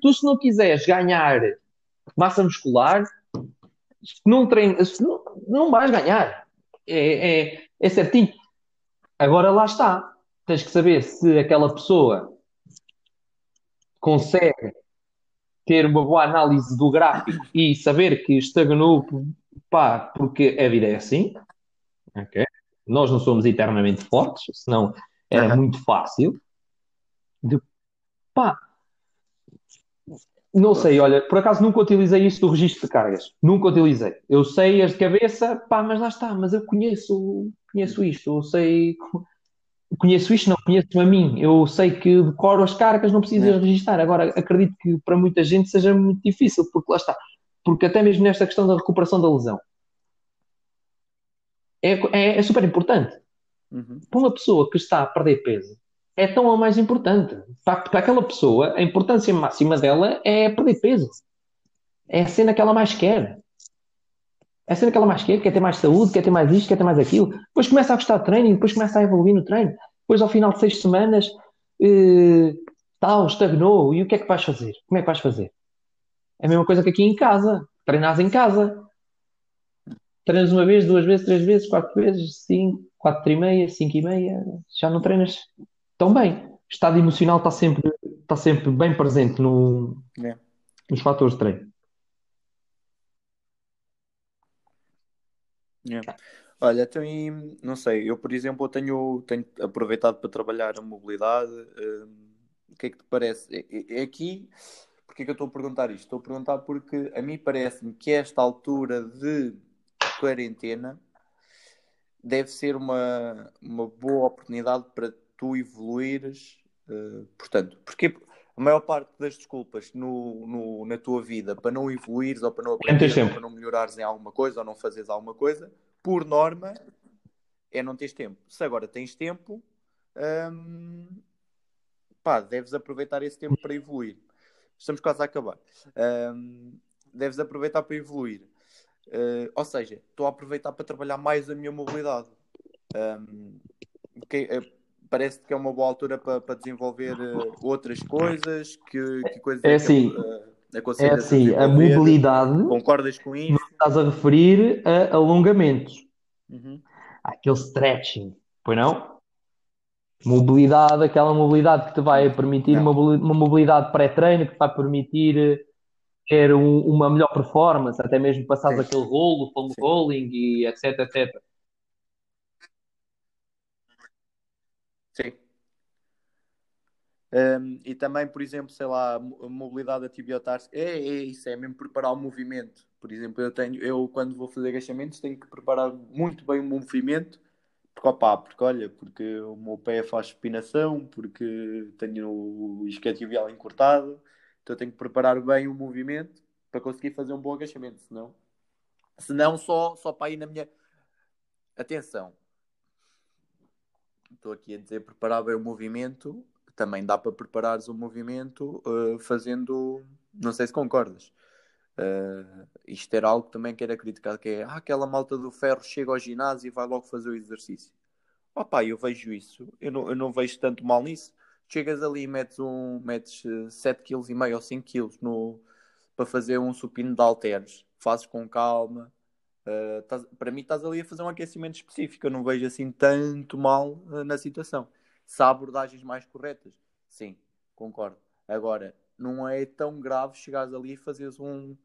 Tu se não quiseres ganhar massa muscular, não, treino, não, não vais ganhar. É, é, é certinho. Agora lá está. Tens que saber se aquela pessoa consegue ter uma boa análise do gráfico e saber que estagnou, pá, porque a vida é assim. Okay? Nós não somos eternamente fortes, senão era uhum. muito fácil. De, pá, não sei, olha, por acaso nunca utilizei isso do registro de cargas. Nunca utilizei. Eu sei as de cabeça, pá, mas lá está, mas eu conheço, conheço isto, eu sei conheço isto, não conheço a mim. Eu sei que decoro as cargas, não preciso é. registrar. Agora, acredito que para muita gente seja muito difícil, porque lá está. Porque até mesmo nesta questão da recuperação da lesão é, é, é super importante. Uhum. Para uma pessoa que está a perder peso, é tão ou mais importante. Para, para aquela pessoa, a importância máxima dela é perder peso. É a cena que ela mais quer. É a cena que ela mais quer, quer ter mais saúde, quer ter mais isto, quer ter mais aquilo. Depois começa a gostar de treino, depois começa a evoluir no treino. Depois, ao final de seis semanas, eh, tal, estagnou. E o que é que vais fazer? Como é que vais fazer? É a mesma coisa que aqui em casa. Treinas em casa. Treinas uma vez, duas vezes, três vezes, quatro vezes, cinco, quatro e meia, cinco e meia. Já não treinas tão bem. O estado emocional está sempre, está sempre bem presente no, é. nos fatores de treino. Yeah. Olha, então, não sei, eu por exemplo tenho, tenho aproveitado para trabalhar a mobilidade. Hum, o que é que te parece? É, é aqui, porque é que eu estou a perguntar isto? Estou a perguntar porque a mim parece-me que esta altura de quarentena deve ser uma, uma boa oportunidade para tu evoluires. Uh, portanto, porque a maior parte das desculpas no, no, na tua vida para não evoluires ou para não aprender ou para não melhorares em alguma coisa ou não fazeres alguma coisa, por norma, é não teres tempo. Se agora tens tempo, hum, pá, deves aproveitar esse tempo para evoluir. Estamos quase a acabar. Hum, deves aproveitar para evoluir. Uh, ou seja, estou a aproveitar para trabalhar mais a minha mobilidade. Um, que, uh, parece que é uma boa altura para, para desenvolver uh, outras coisas. Que, que coisas é, é assim, que, é assim a mobilidade. Concordas com isso? Estás a referir a alongamentos. Uhum. Aquele stretching, pois não? Mobilidade, aquela mobilidade que te vai permitir, uma, uma mobilidade pré-treino que te vai permitir ter um, uma melhor performance, até mesmo passares aquele rolo, foam rolling e etc, etc. Sim. Um, e também, por exemplo, sei lá, mobilidade atibiotársea, é, é isso, é mesmo preparar o movimento. Por exemplo, eu tenho, eu quando vou fazer agachamentos tenho que preparar muito bem o movimento, porque, opa, porque olha, porque o meu pé faz supinação, porque tenho o isquiotibial encurtado, então tenho que preparar bem o movimento para conseguir fazer um bom agachamento, senão, senão só, só para ir na minha. Atenção, estou aqui a dizer preparar bem o movimento, também dá para preparares o movimento uh, fazendo. Não sei se concordas. Uh, isto era algo que também quero criticar, que é ah, aquela malta do ferro chega ao ginásio e vai logo fazer o exercício. Opa, eu vejo isso, eu não, eu não vejo tanto mal nisso chegas ali e metes, um, metes 7,5 kg ou 5 kg no, para fazer um supino de halteres, fazes com calma. Uh, para mim, estás ali a fazer um aquecimento específico. Eu não vejo assim tanto mal uh, na situação. Se há abordagens mais corretas, sim, concordo. Agora, não é tão grave chegares ali e fazeres um,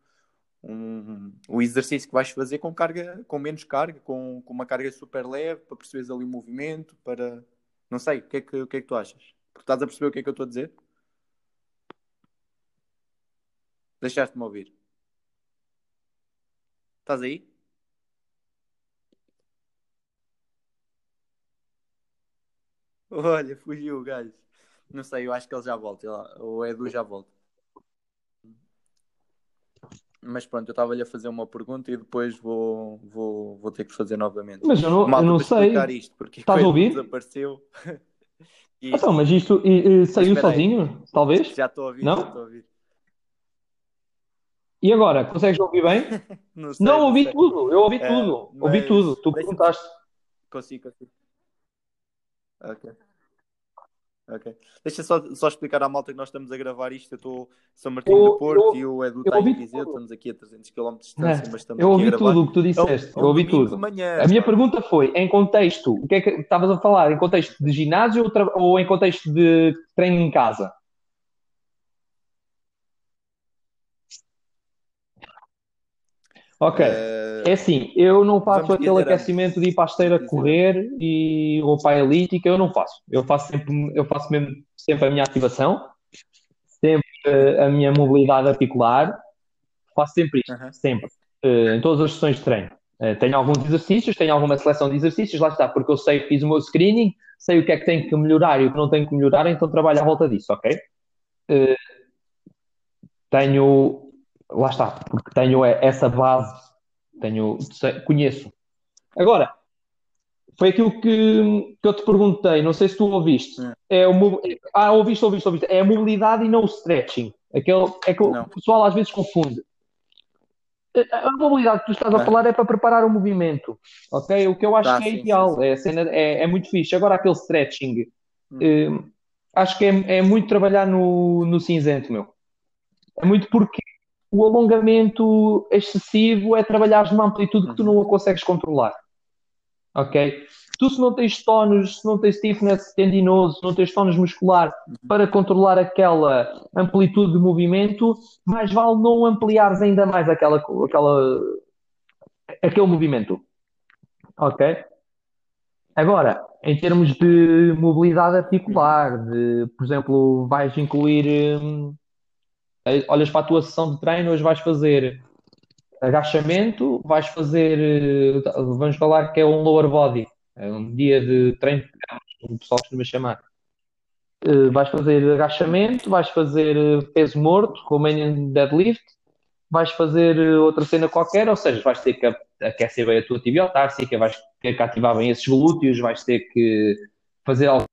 um, um exercício que vais fazer com carga, com menos carga, com, com uma carga super leve, para perceberes ali o movimento, para. Não sei, o que é que, o que, é que tu achas? Porque estás a perceber o que é que eu estou a dizer? Deixaste-me ouvir. Estás aí? Olha, fugiu o gajo. Não sei, eu acho que ele já volta. O Edu já volta. Mas pronto, eu estava-lhe a fazer uma pergunta e depois vou, vou, vou ter que fazer novamente. Mas eu não, Malta, eu não sei. Isto, porque Estás a ouvir? desapareceu. E... Então, mas isto e, e, saiu sozinho, aí. talvez? Já estou a ouvir, não? já estou a ouvir. E agora, consegues ouvir bem? não, sei, não, não ouvi sei. tudo, eu ouvi é, tudo, ouvi tudo, tu perguntaste. Consigo, consigo. Ok. Ok. Deixa só, só explicar à malta que nós estamos a gravar isto. Eu estou São Martinho eu, do Porto eu, e o Edu está em Viseu. Estamos aqui a 300 km de distância, mas estamos Eu ouvi tudo o que tu disseste. É um, eu ouvi tudo. Manhã, a minha pergunta foi: em contexto, o que é que estavas a falar? Em contexto de ginásio ou, ou em contexto de treino em casa? Ok. Uh, é assim, eu não faço aquele aquecimento de ir para a esteira correr e roupa elíptica, eu não faço. Eu faço sempre, eu faço mesmo sempre a minha ativação, sempre uh, a minha mobilidade articular, faço sempre isto, uh -huh. sempre, uh, em todas as sessões de treino. tenho alguns exercícios, tenho alguma seleção de exercícios, lá está, porque eu sei que fiz o meu screening, sei o que é que tenho que melhorar e o que não tenho que melhorar, então trabalho à volta disso, ok? tenho lá está, porque tenho essa base, tenho, conheço. Agora, foi aquilo que, que eu te perguntei, não sei se tu ouviste. É, é o, ah, ouviste, ouviste, ouviste. É a mobilidade e não o stretching. Aquele, é que não. o pessoal às vezes confunde. A mobilidade que tu estás a falar é para preparar o movimento, ok? O que eu acho tá, que é sim, ideal, sim. É, cena, é, é, muito fixe. Agora, aquele stretching, hum. eh, acho que é, é muito trabalhar no, no cinzento, meu. É muito porque o alongamento excessivo é trabalhar numa amplitude que tu não a consegues controlar. Ok? Tu, se não tens tónus, se não tens stiffness tendinoso, se não tens tónus muscular para controlar aquela amplitude de movimento, mais vale não ampliares ainda mais aquela, aquela, aquele movimento. Ok? Agora, em termos de mobilidade articular, de, por exemplo, vais incluir. Hum, olhas para a tua sessão de treino, hoje vais fazer agachamento, vais fazer, eh, vamos falar que é um lower body, é um dia de treino, como o pessoal costuma chamar. Eh, vais fazer agachamento, vais fazer eh, peso morto, Romanian deadlift, vais fazer outra cena qualquer, ou seja, vais ter que aquecer bem a tua tibia társica, vais ter que ativar bem esses glúteos, vais ter que fazer algo.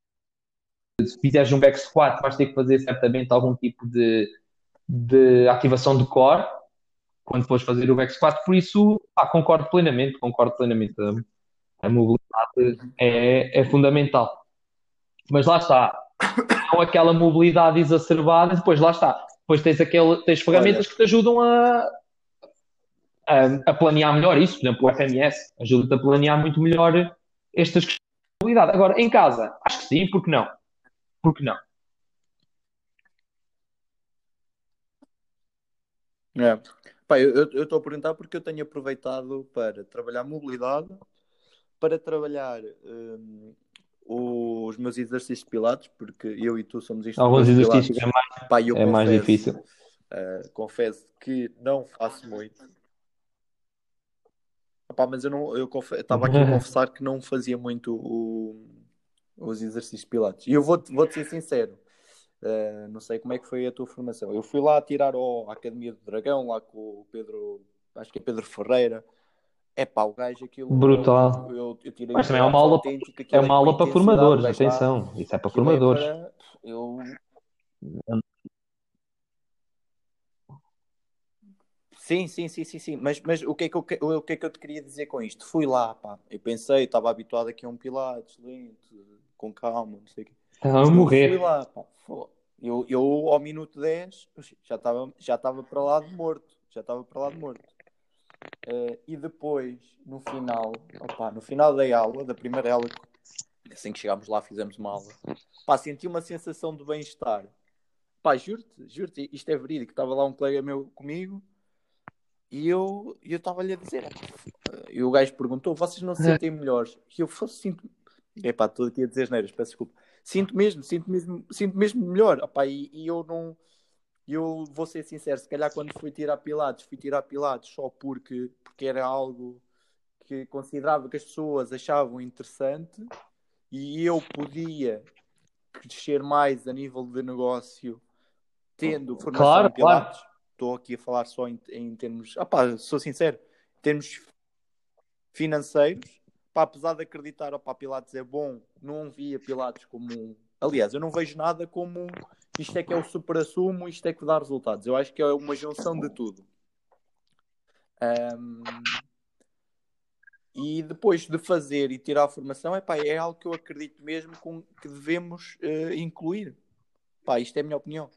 Se fizeres um back squat, vais ter que fazer certamente algum tipo de de ativação de core quando fores fazer o back squat, por isso pá, concordo plenamente, concordo plenamente. A, a mobilidade é, é fundamental. Mas lá está, com aquela mobilidade exacerbada, depois lá está. Depois tens, aquele, tens ferramentas Olha. que te ajudam a, a, a, planear melhor isso. Por exemplo, o FMS ajuda-te a planear muito melhor estas questões de mobilidade. Agora, em casa, acho que sim, porque não? Porque não? É. Pá, eu estou a perguntar porque eu tenho aproveitado para trabalhar mobilidade, para trabalhar um, os meus exercícios pilates, porque eu e tu somos isto. Alguns exercícios pilates. é mais, Pá, é confesso, mais difícil. Uh, confesso que não faço muito. Pá, mas eu não, eu estava aqui a confessar que não fazia muito o, os exercícios de pilates. E eu vou-te vou ser sincero, Uh, não sei como é que foi a tua formação. Eu fui lá tirar ao, à Academia do Dragão, lá com o Pedro, acho que é Pedro Ferreira. É pá, o gajo aquilo. Brutal. Eu, eu tirei Mas também é uma aula, é uma aula para formadores, atenção. Isso é para formadores. É para, eu... Sim, sim, sim, sim, sim. Mas, mas o, que é que eu, o que é que eu te queria dizer com isto? Fui lá, pá. Eu pensei, estava habituado aqui a um Pilates, lento, com calma, não sei o quê. Estava a morrer. Fui lá, pá. Eu, eu ao minuto 10 já estava já estava para lá de morto. Já estava para lá de morto. Uh, e depois, no final, opa, no final da aula, da primeira aula, assim que chegámos lá, fizemos uma aula, pá, senti uma sensação de bem-estar. Pá, juro-te, juro-te, isto é verídico. Estava lá um colega meu comigo e eu estava-lhe a dizer, e o gajo perguntou: vocês não se sentem melhores? E eu fosse sinto. Epá, estou aqui a dizer neiras, peço desculpa sinto mesmo, sinto mesmo, sinto mesmo melhor. Opa, e, e, eu não. Eu vou ser sincero, se calhar quando fui tirar pilates, fui tirar pilates só porque, porque era algo que considerava que as pessoas achavam interessante e eu podia crescer mais a nível de negócio tendo formação claro, pilates. Claro. Estou aqui a falar só em, em termos. Opa, sou sincero, em termos financeiros, pá, apesar de acreditar, opá, Pilates é bom, não via Pilates como. Aliás, eu não vejo nada como isto é que é o supra-sumo, isto é que dá resultados. Eu acho que é uma junção de tudo. Um... E depois de fazer e tirar a formação, epá, é algo que eu acredito mesmo com, que devemos uh, incluir. Pá, isto é a minha opinião.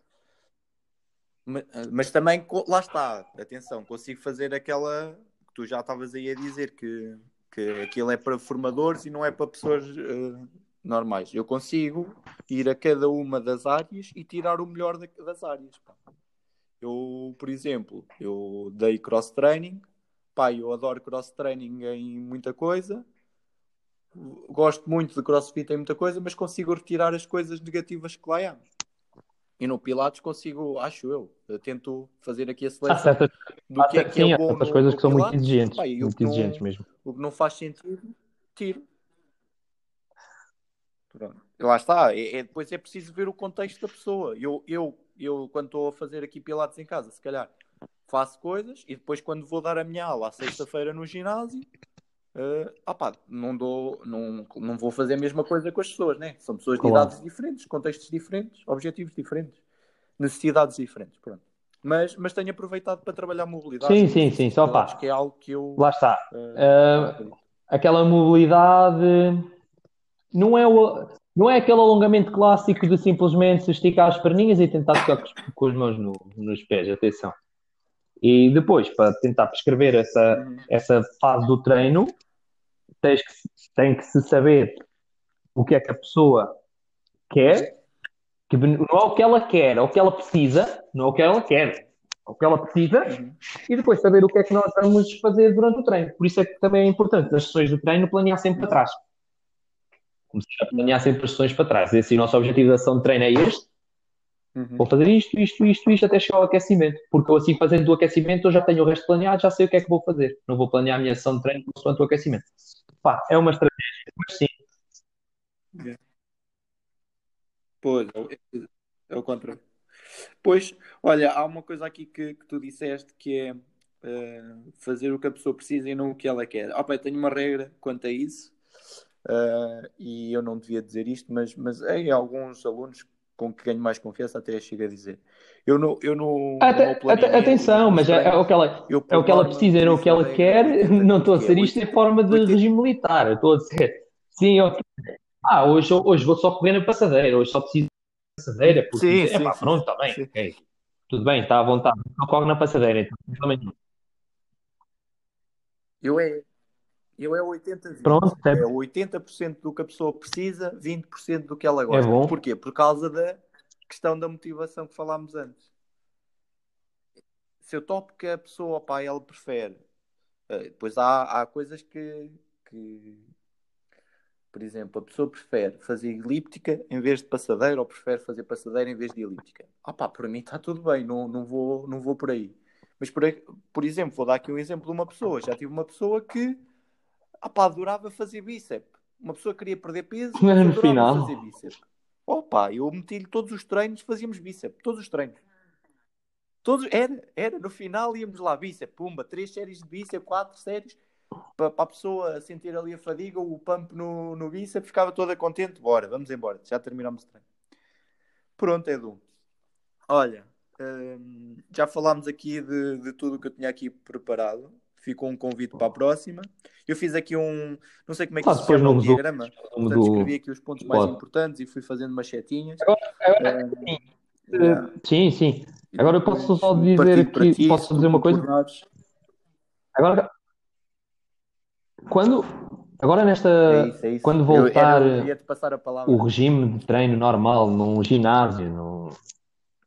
Mas, mas, também, lá está, atenção, consigo fazer aquela que tu já estavas aí a dizer, que, que aquilo é para formadores e não é para pessoas uh, normais. Eu consigo ir a cada uma das áreas e tirar o melhor das áreas. Pá. Eu, por exemplo, eu dei cross-training, pá, eu adoro cross-training em muita coisa, gosto muito de crossfit em muita coisa, mas consigo retirar as coisas negativas que lá há. E no Pilates consigo, acho eu, eu tento fazer aqui a seleção certas, do que é que sim, é bom no, coisas que são Pilates, muito exigentes, pá, muito exigentes não, mesmo. O que não faz sentido, tiro. Pronto. Lá está, é, é, depois é preciso ver o contexto da pessoa. Eu, eu, eu quando estou a fazer aqui Pilates em casa, se calhar faço coisas e depois quando vou dar a minha aula à sexta-feira no ginásio, uh, opá, não, dou, não, não vou fazer a mesma coisa com as pessoas, né? São pessoas de claro. idades diferentes, contextos diferentes, objetivos diferentes, necessidades diferentes, pronto. Mas, mas tenho aproveitado para trabalhar mobilidade. Sim, sim, sim, só pá. que é algo que eu... Lá está. Uh, uh, aquela mobilidade não é, o, não é aquele alongamento clássico de simplesmente esticar as perninhas e tentar tocar com as mãos no, nos pés, atenção. E depois, para tentar prescrever essa, essa fase do treino, tens que, tem que se saber o que é que a pessoa quer, que não é o que ela quer, é o que ela precisa, não é o que ela quer, é o que ela precisa, uhum. e depois saber o que é que nós vamos fazer durante o treino. Por isso é que também é importante nas sessões de treino planear sempre para trás. Começar a planear sempre as sessões para trás. Esse é o nosso objetivo de ação de treino é este, Uhum. Vou fazer isto, isto, isto, isto até chegar ao aquecimento. Porque eu assim fazendo o aquecimento eu já tenho o resto planeado, já sei o que é que vou fazer. Não vou planear a minha sessão de treino consoante o aquecimento. Pá, é uma estratégia, mas sim. Yeah. Pois, é, é o contrário. Pois, olha, há uma coisa aqui que, que tu disseste que é uh, fazer o que a pessoa precisa e não o que ela quer. Opa, eu tenho uma regra quanto a isso. Uh, e eu não devia dizer isto, mas, mas em alguns alunos com que ganho mais confiança, até chego a dizer. Eu não, eu não, até, não até, atenção, mas é, é, o que ela, é o que ela precisa, é o que ela quer. Não estou a dizer isto em forma de regime militar. Estou a dizer, sim, ok. Ah, hoje, hoje vou só correr na passadeira, hoje só preciso de passadeira, porque sim, sim, pá, sim, pronto, está bem, ok. Tudo bem, está à vontade, não corre na passadeira, então, Eu é, eu é 80 Pronto, é... é 80% do que a pessoa precisa, 20% do que ela gosta. É bom. Porquê? Por causa da questão da motivação que falámos antes. Se eu topo que a pessoa, pá, ela prefere. Eh, depois há, há coisas que, que, por exemplo, a pessoa prefere fazer elíptica em vez de passadeira ou prefere fazer passadeira em vez de elíptica. Ah pá, para mim está tudo bem, não, não, vou, não vou por aí. Mas, por, por exemplo, vou dar aqui um exemplo de uma pessoa. Já tive uma pessoa que ah pá, adorava fazer bíceps. Uma pessoa queria perder peso, no final. fazer bíceps. Opa, eu meti-lhe todos os treinos, fazíamos bíceps, todos os treinos. Todos, era, era, no final íamos lá, bíceps, pumba, três séries de bíceps, quatro séries, para a pessoa sentir ali a fadiga, o pump no, no bíceps, ficava toda contente, bora, vamos embora, já terminamos o treino. Pronto, Edu. Olha, hum, já falámos aqui de, de tudo o que eu tinha aqui preparado ficou um convite para a próxima. Eu fiz aqui um, não sei como é que ah, se chama, um diagrama. Portanto, do... escrevi aqui os pontos mais Pode. importantes e fui fazendo machetinhas. Agora, agora uh, sim. Yeah. sim, sim. Agora eu posso só dizer aqui, posso dizer uma coisa? Agora, quando, agora nesta, é isso, é isso. quando voltar eu, eu o regime de treino normal num ginásio, no,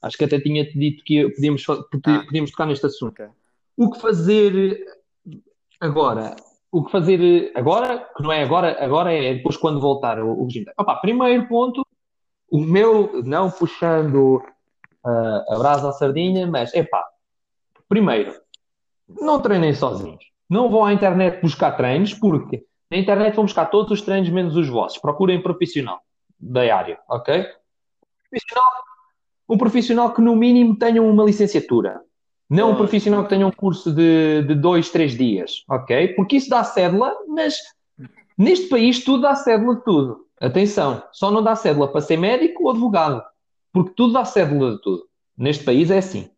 acho que até tinha-te dito que podíamos, ah. podíamos tocar neste assunto. Okay. O que fazer Agora, o que fazer agora, que não é agora, agora é depois quando voltar o, o regime. Opa, primeiro ponto, o meu, não puxando uh, a brasa à sardinha, mas é pá, primeiro, não treinem sozinhos. Não vão à internet buscar treinos, porque na internet vão buscar todos os treinos menos os vossos. Procurem profissional da área, ok? Profissional, um profissional que no mínimo tenha uma licenciatura. Não um profissional que tenha um curso de, de dois, três dias, ok? Porque isso dá cédula, mas neste país tudo dá cédula de tudo. Atenção, só não dá cédula para ser médico ou advogado, porque tudo dá cédula de tudo. Neste país é assim.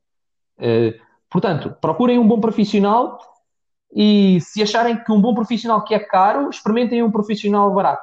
Uh, portanto, procurem um bom profissional e se acharem que um bom profissional que é caro, experimentem um profissional barato.